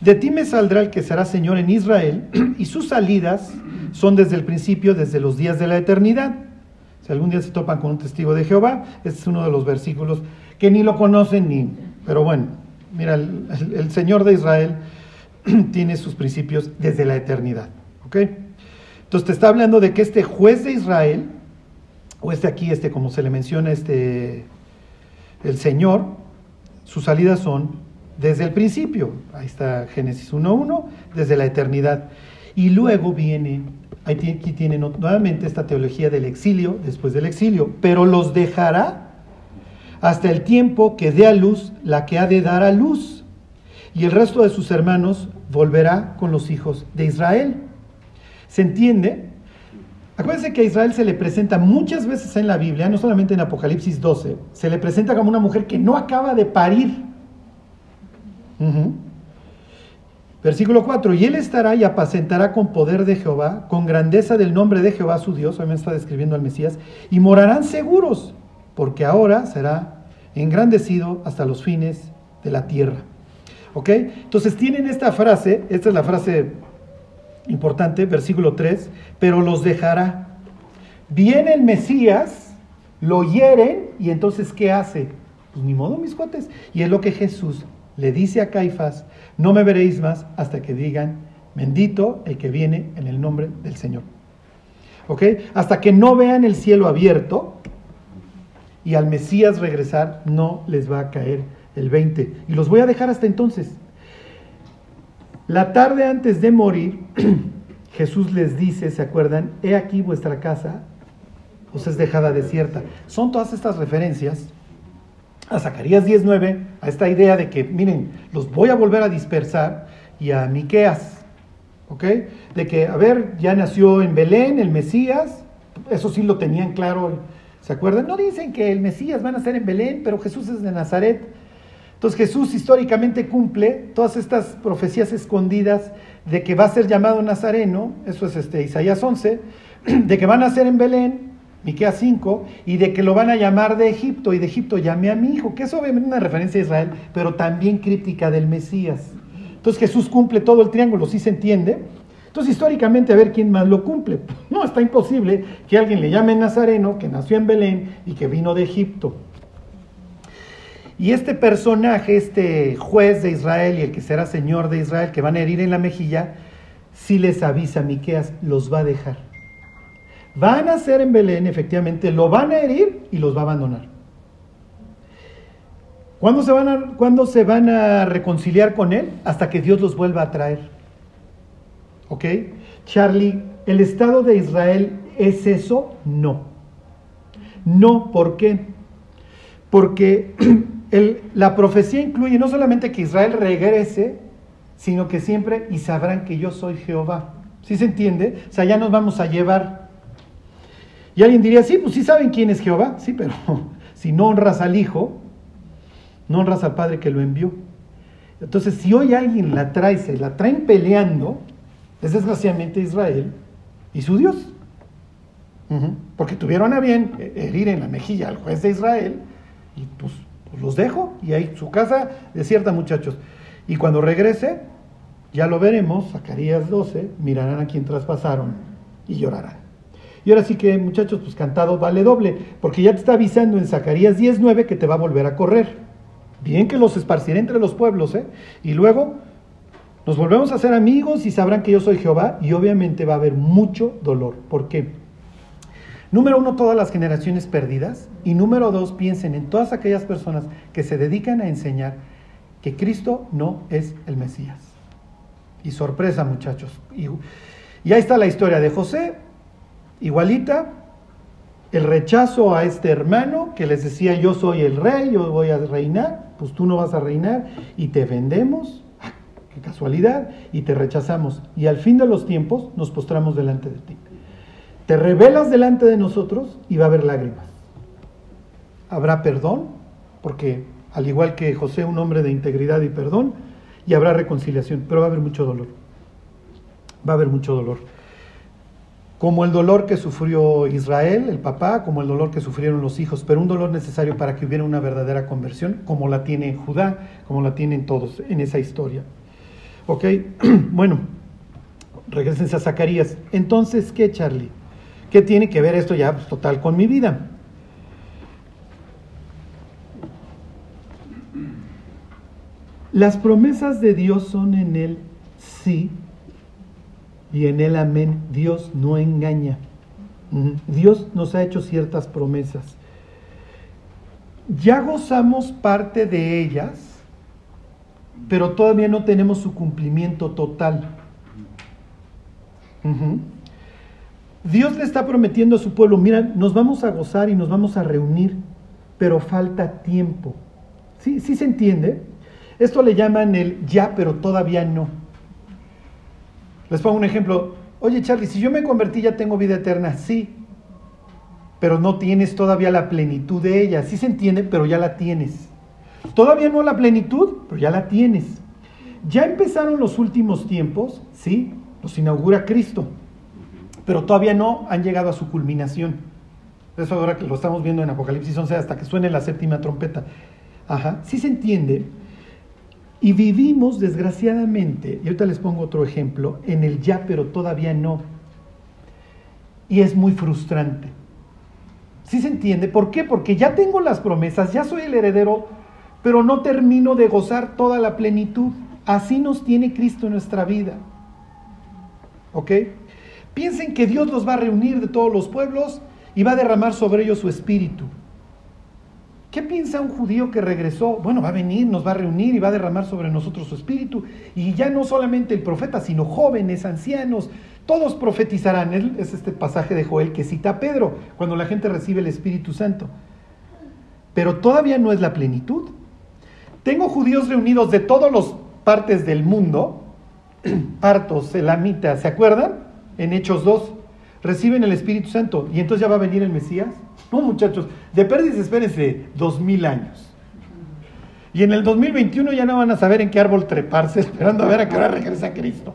de ti me saldrá el que será Señor en Israel, y sus salidas son desde el principio, desde los días de la eternidad. Si algún día se topan con un testigo de Jehová, este es uno de los versículos que ni lo conocen ni... Pero bueno, mira, el, Señor de Israel tiene sus principios desde la eternidad. ¿Ok? Entonces te está hablando de que este juez de Israel, o este aquí, este como se le menciona, este, el Señor, sus salidas son desde el principio. Ahí está Génesis 1.1, desde la eternidad. Y luego viene, aquí tienen nuevamente esta teología del exilio, después del exilio, pero los dejará hasta el tiempo que dé a luz la que ha de dar a luz. Y el resto de sus hermanos volverá con los hijos de Israel. ¿Se entiende? Acuérdense que a Israel se le presenta muchas veces en la Biblia, no solamente en Apocalipsis 12, se le presenta como una mujer que no acaba de parir. Versículo 4, y él estará y apacentará con poder de Jehová, con grandeza del nombre de Jehová su Dios, obviamente está describiendo al Mesías, y morarán seguros, porque ahora será engrandecido hasta los fines de la tierra. ¿Ok? Entonces tienen esta frase, esta es la frase importante, versículo 3, pero los dejará. Viene el Mesías, lo hieren y entonces ¿qué hace? Pues ni modo, mis cuates. Y es lo que Jesús le dice a Caifás, no me veréis más hasta que digan, bendito el que viene en el nombre del Señor. ¿Ok? Hasta que no vean el cielo abierto y al Mesías regresar, no les va a caer el 20. Y los voy a dejar hasta entonces. La tarde antes de morir, Jesús les dice, ¿se acuerdan? He aquí vuestra casa os es dejada desierta. Son todas estas referencias a Zacarías 19, a esta idea de que, miren, los voy a volver a dispersar, y a Miqueas, ¿ok? De que, a ver, ya nació en Belén el Mesías, eso sí lo tenían claro, ¿se acuerdan? No dicen que el Mesías va a nacer en Belén, pero Jesús es de Nazaret. Entonces Jesús históricamente cumple todas estas profecías escondidas de que va a ser llamado Nazareno, eso es este, Isaías 11, de que van a nacer en Belén, Miqueas 5, y de que lo van a llamar de Egipto, y de Egipto llamé a mi hijo, que es obviamente una referencia a Israel, pero también críptica del Mesías. Entonces Jesús cumple todo el triángulo, ¿sí se entiende? Entonces históricamente a ver quién más lo cumple. No, está imposible que alguien le llame Nazareno, que nació en Belén y que vino de Egipto. Y este personaje, este juez de Israel y el que será señor de Israel, que van a herir en la mejilla, si les avisa Miqueas, los va a dejar. Van a ser en Belén, efectivamente, lo van a herir y los va a abandonar. ¿Cuándo se, van a, ¿Cuándo se van a reconciliar con él? Hasta que Dios los vuelva a traer. ¿Ok? Charlie, ¿el Estado de Israel es eso? No. No, ¿por qué? Porque el, la profecía incluye no solamente que Israel regrese, sino que siempre y sabrán que yo soy Jehová. ¿Sí se entiende? O sea, ya nos vamos a llevar. Y alguien diría, sí, pues sí saben quién es Jehová. Sí, pero si no honras al Hijo, no honras al Padre que lo envió. Entonces, si hoy alguien la trae, se la traen peleando, es desgraciadamente Israel y su Dios. Porque tuvieron a bien herir en la mejilla al juez de Israel y pues, pues, los dejo y ahí su casa desierta muchachos. Y cuando regrese, ya lo veremos, Zacarías 12, mirarán a quien traspasaron y llorarán. Y ahora sí que muchachos, pues cantado vale doble, porque ya te está avisando en Zacarías 19 que te va a volver a correr. Bien que los esparciré entre los pueblos, ¿eh? Y luego nos volvemos a hacer amigos y sabrán que yo soy Jehová y obviamente va a haber mucho dolor. ¿Por qué? Número uno, todas las generaciones perdidas. Y número dos, piensen en todas aquellas personas que se dedican a enseñar que Cristo no es el Mesías. Y sorpresa, muchachos. Y, y ahí está la historia de José, igualita, el rechazo a este hermano que les decía yo soy el rey, yo voy a reinar, pues tú no vas a reinar y te vendemos, ¡ah! qué casualidad, y te rechazamos. Y al fin de los tiempos nos postramos delante de ti. Te revelas delante de nosotros y va a haber lágrimas. Habrá perdón, porque al igual que José, un hombre de integridad y perdón, y habrá reconciliación, pero va a haber mucho dolor. Va a haber mucho dolor como el dolor que sufrió Israel, el papá, como el dolor que sufrieron los hijos, pero un dolor necesario para que hubiera una verdadera conversión, como la tiene Judá, como la tienen todos en esa historia. ¿Ok? bueno, regresense a Zacarías. Entonces, ¿qué, Charlie? ¿Qué tiene que ver esto ya pues, total con mi vida? Las promesas de Dios son en Él sí y en el amén. Dios no engaña. Dios nos ha hecho ciertas promesas. Ya gozamos parte de ellas, pero todavía no tenemos su cumplimiento total. Dios le está prometiendo a su pueblo, mira, nos vamos a gozar y nos vamos a reunir, pero falta tiempo. ¿Sí, ¿Sí se entiende? Esto le llaman el ya, pero todavía no. Les pongo un ejemplo. Oye, Charlie, si yo me convertí ya tengo vida eterna. Sí, pero no tienes todavía la plenitud de ella. Sí se entiende, pero ya la tienes. Todavía no la plenitud, pero ya la tienes. Ya empezaron los últimos tiempos, sí, los inaugura Cristo, pero todavía no han llegado a su culminación. Eso ahora que lo estamos viendo en Apocalipsis 11 hasta que suene la séptima trompeta. Ajá, sí se entiende, y vivimos, desgraciadamente, y ahorita les pongo otro ejemplo, en el ya, pero todavía no. Y es muy frustrante. ¿Sí se entiende? ¿Por qué? Porque ya tengo las promesas, ya soy el heredero, pero no termino de gozar toda la plenitud. Así nos tiene Cristo en nuestra vida. ¿Ok? Piensen que Dios los va a reunir de todos los pueblos y va a derramar sobre ellos su espíritu. ¿Qué piensa un judío que regresó? Bueno, va a venir, nos va a reunir y va a derramar sobre nosotros su espíritu. Y ya no solamente el profeta, sino jóvenes, ancianos, todos profetizarán. Es este pasaje de Joel que cita a Pedro cuando la gente recibe el Espíritu Santo. Pero todavía no es la plenitud. Tengo judíos reunidos de todas las partes del mundo, partos, elamitas, ¿se acuerdan? En Hechos 2, reciben el Espíritu Santo y entonces ya va a venir el Mesías. No, muchachos, de pérdidas espérense dos mil años. Y en el 2021 ya no van a saber en qué árbol treparse, esperando a ver a qué hora regresa Cristo.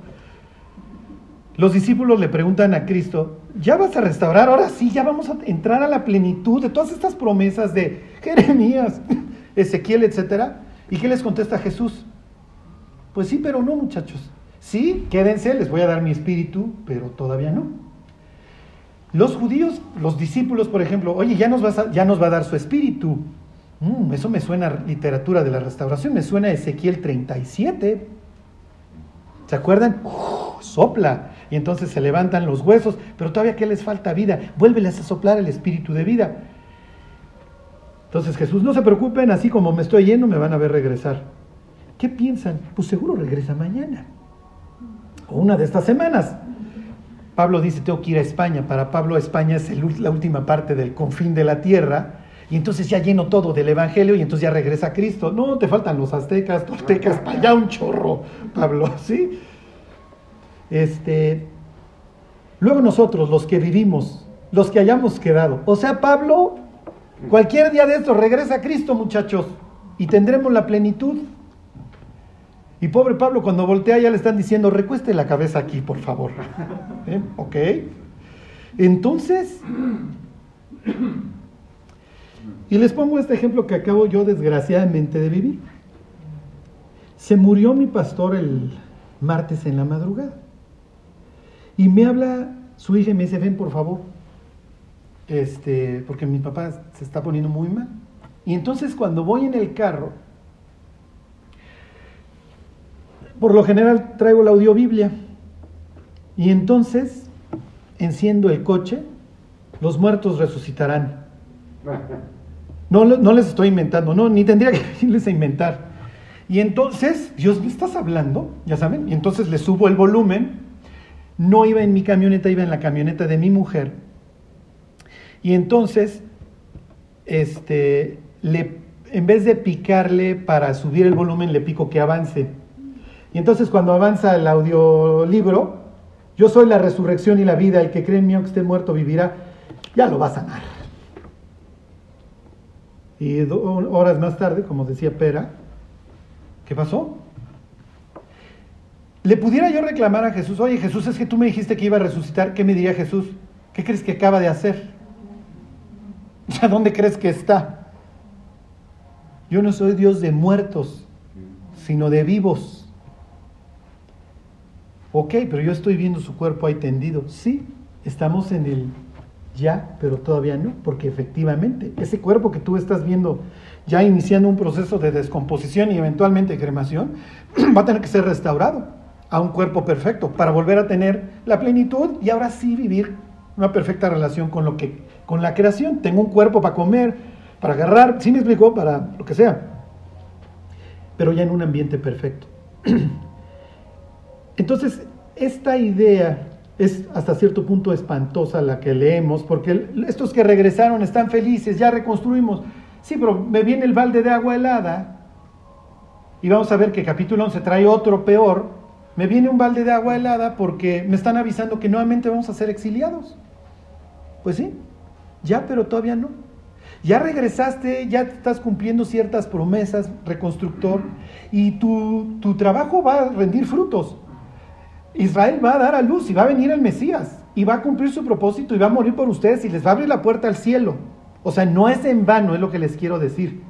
Los discípulos le preguntan a Cristo, ¿ya vas a restaurar? Ahora sí, ya vamos a entrar a la plenitud de todas estas promesas de Jeremías, Ezequiel, etc. ¿Y qué les contesta Jesús? Pues sí, pero no, muchachos. Sí, quédense, les voy a dar mi espíritu, pero todavía no. Los judíos, los discípulos, por ejemplo, oye, ya nos, va a dar su espíritu. Mm, eso me suena a literatura de la restauración, me suena Ezequiel 37. ¿Se acuerdan? sopla. Y entonces se levantan los huesos, pero todavía que les falta vida. Vuélveles a soplar el espíritu de vida. Entonces Jesús, no se preocupen, así como me estoy yendo, me van a ver regresar. ¿Qué piensan? Pues seguro regresa mañana. O una de estas semanas. Pablo dice, tengo que ir a España. Para Pablo España es la última parte del confín de la tierra. Y entonces ya lleno todo del Evangelio y entonces ya regresa Cristo. No, te faltan los aztecas, toltecas, para allá un chorro, Pablo, ¿sí? Este, luego nosotros, los que vivimos, los que hayamos quedado. O sea, Pablo, cualquier día de estos regresa a Cristo, muchachos, y tendremos la plenitud. Y pobre Pablo, cuando voltea ya le están diciendo, recueste la cabeza aquí, por favor. ¿Eh? ¿Ok? Entonces, y les pongo este ejemplo que acabo yo desgraciadamente de vivir. Se murió mi pastor el martes en la madrugada. Y me habla su hija y me dice, ven por favor, este, porque mi papá se está poniendo muy mal. Y entonces cuando voy en el carro, por lo general traigo la audiobiblia. Y entonces enciendo el coche, los muertos resucitarán. No, les estoy inventando, no, ni tendría que irles a inventar. Y entonces, Dios, ¿me estás hablando? Ya saben, y entonces le subo el volumen. No iba en mi camioneta, iba en la camioneta de mi mujer. Y entonces, este, le, en vez de picarle para subir el volumen, le pico que avance. Y entonces cuando avanza el audiolibro, yo soy la resurrección y la vida, el que cree en mí aunque esté muerto vivirá, ya lo va a sanar. Y horas más tarde, como decía Pera, ¿qué pasó? Le pudiera yo reclamar a Jesús, oye Jesús, es que tú me dijiste que iba a resucitar, ¿qué me diría Jesús? ¿Qué crees que acaba de hacer? ¿A dónde crees que está? Yo no soy Dios de muertos, sino de vivos. Ok, pero yo estoy viendo su cuerpo ahí tendido. Sí, estamos en el ya, pero todavía no, porque efectivamente ese cuerpo que tú estás viendo ya iniciando un proceso de descomposición y eventualmente cremación, va a tener que ser restaurado a un cuerpo perfecto para volver a tener la plenitud y ahora sí vivir una perfecta relación con lo que con la creación. Tengo un cuerpo para comer, para agarrar, sí me explico, para lo que sea, pero ya en un ambiente perfecto. Entonces, esta idea es hasta cierto punto espantosa la que leemos, porque estos que regresaron están felices, ya reconstruimos. Sí, pero me viene el balde de agua helada, y vamos a ver que capítulo 11 trae otro peor. Me viene un balde de agua helada porque me están avisando que nuevamente vamos a ser exiliados. Pues sí, ya, pero todavía no. Ya regresaste, ya estás cumpliendo ciertas promesas, reconstructor, y tu, tu trabajo va a rendir frutos. Israel va a dar a luz y va a venir el Mesías y va a cumplir su propósito y va a morir por ustedes y les va a abrir la puerta al cielo. O sea, no es en vano, es lo que les quiero decir.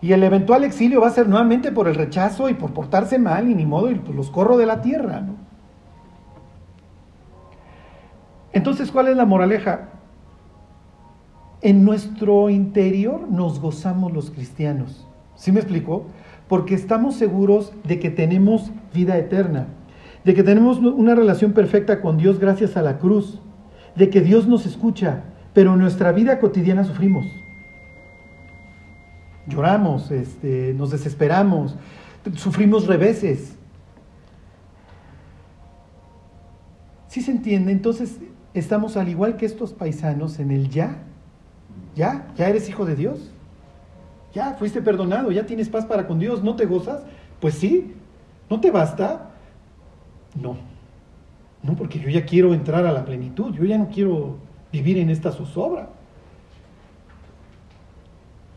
Y el eventual exilio va a ser nuevamente por el rechazo y por portarse mal y ni modo, y pues los corro de la tierra. ¿no? Entonces, ¿cuál es la moraleja? en nuestro interior nos gozamos los cristianos. ¿Sí me explico? Porque estamos seguros de que tenemos vida eterna, de que tenemos una relación perfecta con Dios gracias a la cruz, de que Dios nos escucha, pero en nuestra vida cotidiana sufrimos. Lloramos, este, nos desesperamos, sufrimos reveses. ¿Sí se entiende? Entonces estamos al igual que estos paisanos en el ya. Ya, ya eres hijo de Dios. Ya fuiste perdonado, ya tienes paz para con Dios, ¿no te gozas? Pues sí, ¿no te basta? No, no, porque yo ya quiero entrar a la plenitud, yo ya no quiero vivir en esta zozobra.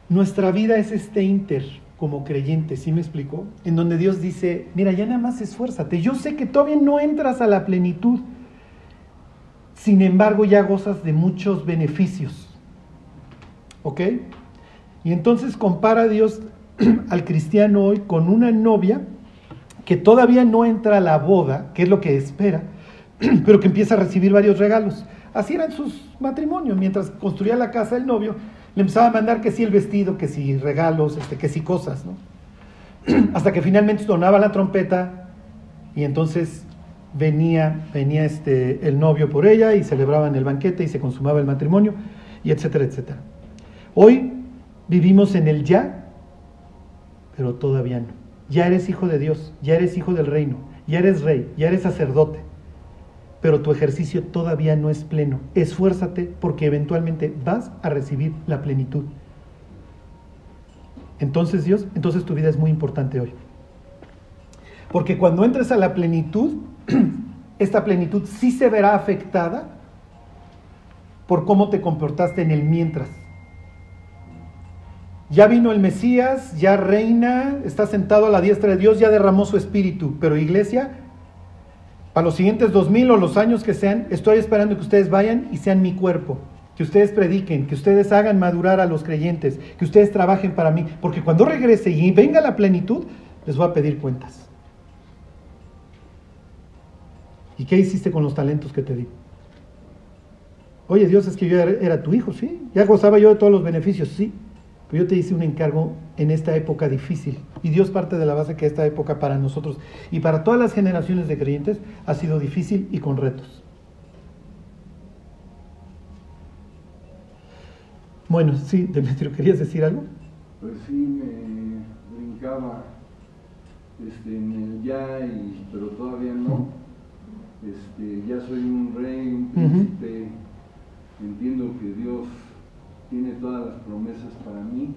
Nuestra vida es este inter como creyente, ¿sí me explico? En donde Dios dice, mira, ya nada más esfuérzate, yo sé que todavía no entras a la plenitud, sin embargo ya gozas de muchos beneficios, ¿ok? Y entonces compara a Dios al cristiano hoy con una novia que todavía no entra a la boda, que es lo que espera, pero que empieza a recibir varios regalos. Así eran sus matrimonios. Mientras construía la casa el novio, le empezaba a mandar que sí el vestido, que sí regalos, este, que sí cosas, ¿no? Hasta que finalmente sonaba la trompeta y entonces venía, venía este, el novio por ella y celebraban el banquete y se consumaba el matrimonio y etcétera, etcétera. Hoy vivimos en el ya, pero todavía no. Ya eres hijo de Dios, ya eres hijo del reino, ya eres rey, ya eres sacerdote, pero tu ejercicio todavía no es pleno. Esfuérzate porque eventualmente vas a recibir la plenitud. Entonces Dios, entonces tu vida es muy importante hoy. Porque cuando entres a la plenitud, esta plenitud sí se verá afectada por cómo te comportaste en el mientras. Ya vino el Mesías, ya reina, está sentado a la diestra de Dios, ya derramó su espíritu, pero iglesia, a los siguientes dos mil o los años que sean, estoy esperando que ustedes vayan y sean mi cuerpo, que ustedes prediquen, que ustedes hagan madurar a los creyentes, que ustedes trabajen para mí, porque cuando regrese y venga la plenitud, les voy a pedir cuentas. ¿Y qué hiciste con los talentos que te di? Oye, Dios, es que yo era tu hijo, sí. Ya gozaba yo de todos los beneficios, sí. Pero yo te hice un encargo en esta época difícil. Y Dios parte de la base que esta época para nosotros y para todas las generaciones de creyentes ha sido difícil y con retos. Bueno, sí, Demetrio, ¿querías decir algo? Pues sí, me brincaba este, en el ya, y, pero todavía no. Este, ya soy un rey, un príncipe. Entiendo que Dios tiene todas las promesas para mí,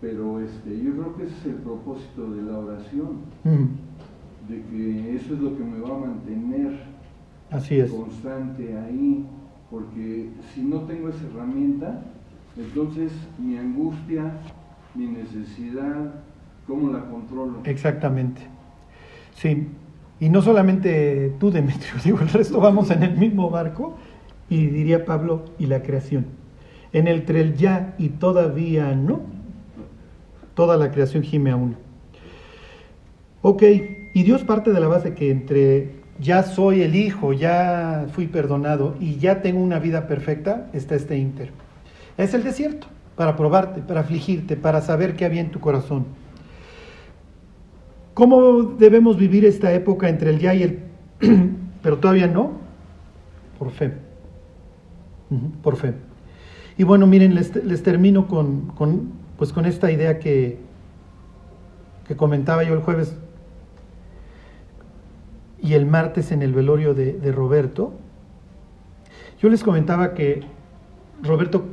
pero este, yo creo que ese es el propósito de la oración, de que eso es lo que me va a mantener Así es. constante ahí, porque si no tengo esa herramienta, entonces mi angustia, mi necesidad, ¿cómo la controlo? Exactamente. Sí, y no solamente tú, Demetrio, digo, el resto vamos en el mismo barco, y diría Pablo, y la creación. En el el ya y todavía no, toda la creación gime a uno. Ok, y Dios parte de la base que entre ya soy el hijo, ya fui perdonado y ya tengo una vida perfecta, está este inter. Es el desierto, para probarte, para afligirte, para saber qué había en tu corazón. ¿Cómo debemos vivir esta época entre el ya y el pero todavía no? Por fe. Por fe. Y bueno, miren, les, termino con, pues con esta idea que, que comentaba yo el jueves y el martes en el velorio de, Roberto. Yo les comentaba que Roberto,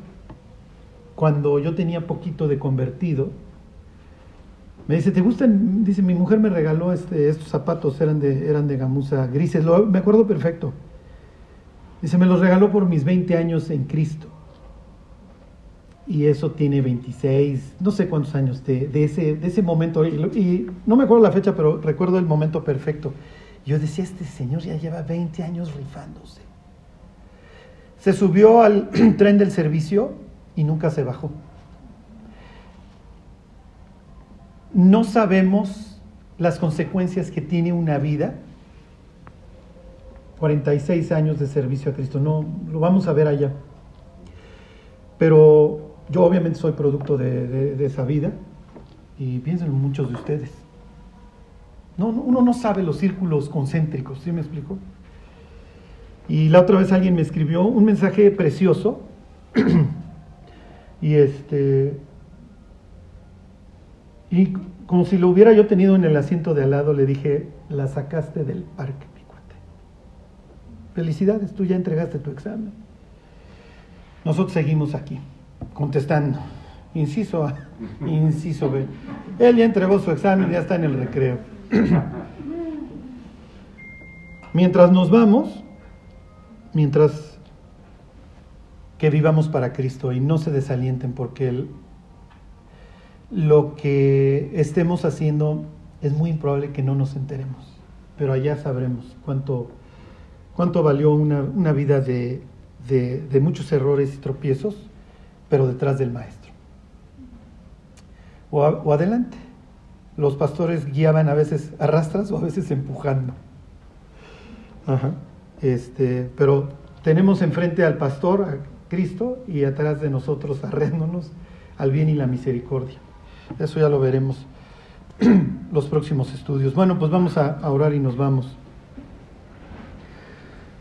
cuando yo tenía poquito de convertido, me dice, ¿te gustan? Dice, mi mujer me regaló este, estos zapatos, eran de, eran de gamuza grises, me acuerdo perfecto. Dice, me los regaló por mis 20 años en Cristo y eso tiene 26, no sé cuántos años de, ese, de ese momento, y, no me acuerdo la fecha, pero recuerdo el momento perfecto. Yo decía, este señor ya lleva 20 años rifándose. Se subió al tren del servicio y nunca se bajó. No sabemos las consecuencias que tiene una vida. 46 años de servicio a Cristo, no, lo vamos a ver allá. Pero yo obviamente soy producto de, de- esa vida y pienso en muchos de ustedes. No, uno no sabe los círculos concéntricos, ¿sí me explico? Y la otra vez alguien me escribió un mensaje precioso y este y como si lo hubiera yo tenido en el asiento de al lado le dije, la sacaste del parque, mi cuate. Felicidades, tú ya entregaste tu examen. Nosotros seguimos aquí, contestando. Inciso A, inciso B. Él ya entregó su examen, ya está en el recreo. Mientras nos vamos, mientras que vivamos para Cristo y no se desalienten porque el- lo que estemos haciendo es muy improbable que no nos enteremos, pero allá sabremos cuánto, cuánto valió una, una vida de, de- de muchos errores y tropiezos, pero detrás del Maestro. O, a- o adelante. Los pastores guiaban a veces a rastras o a veces empujando. Ajá. Este, pero tenemos enfrente al pastor, a Cristo, y atrás de nosotros arreándonos al bien y la misericordia. Eso ya lo veremos los próximos estudios. Bueno, pues vamos a, a orar y nos vamos.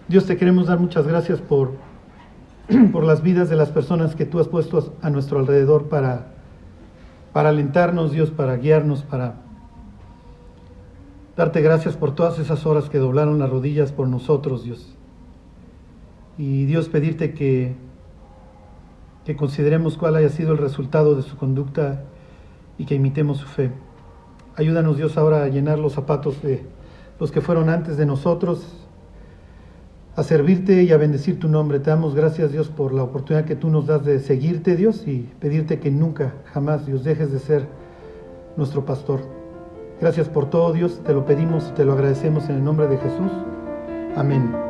Dios, te queremos dar muchas gracias por, por las vidas de las personas que tú has puesto a nuestro alrededor para, para alentarnos, Dios, para guiarnos, para darte gracias por todas esas horas que doblaron las rodillas por nosotros, Dios. Y Dios, pedirte que, que consideremos cuál haya sido el resultado de su conducta y que imitemos su fe. Ayúdanos, Dios, ahora a llenar los zapatos de los que fueron antes de nosotros, a servirte y a bendecir tu nombre. Te damos gracias, Dios, por la oportunidad que tú nos das de seguirte, Dios, y pedirte que nunca, jamás, Dios, dejes de ser nuestro pastor. Gracias por todo, Dios. Te lo pedimos y te lo agradecemos en el nombre de Jesús. Amén.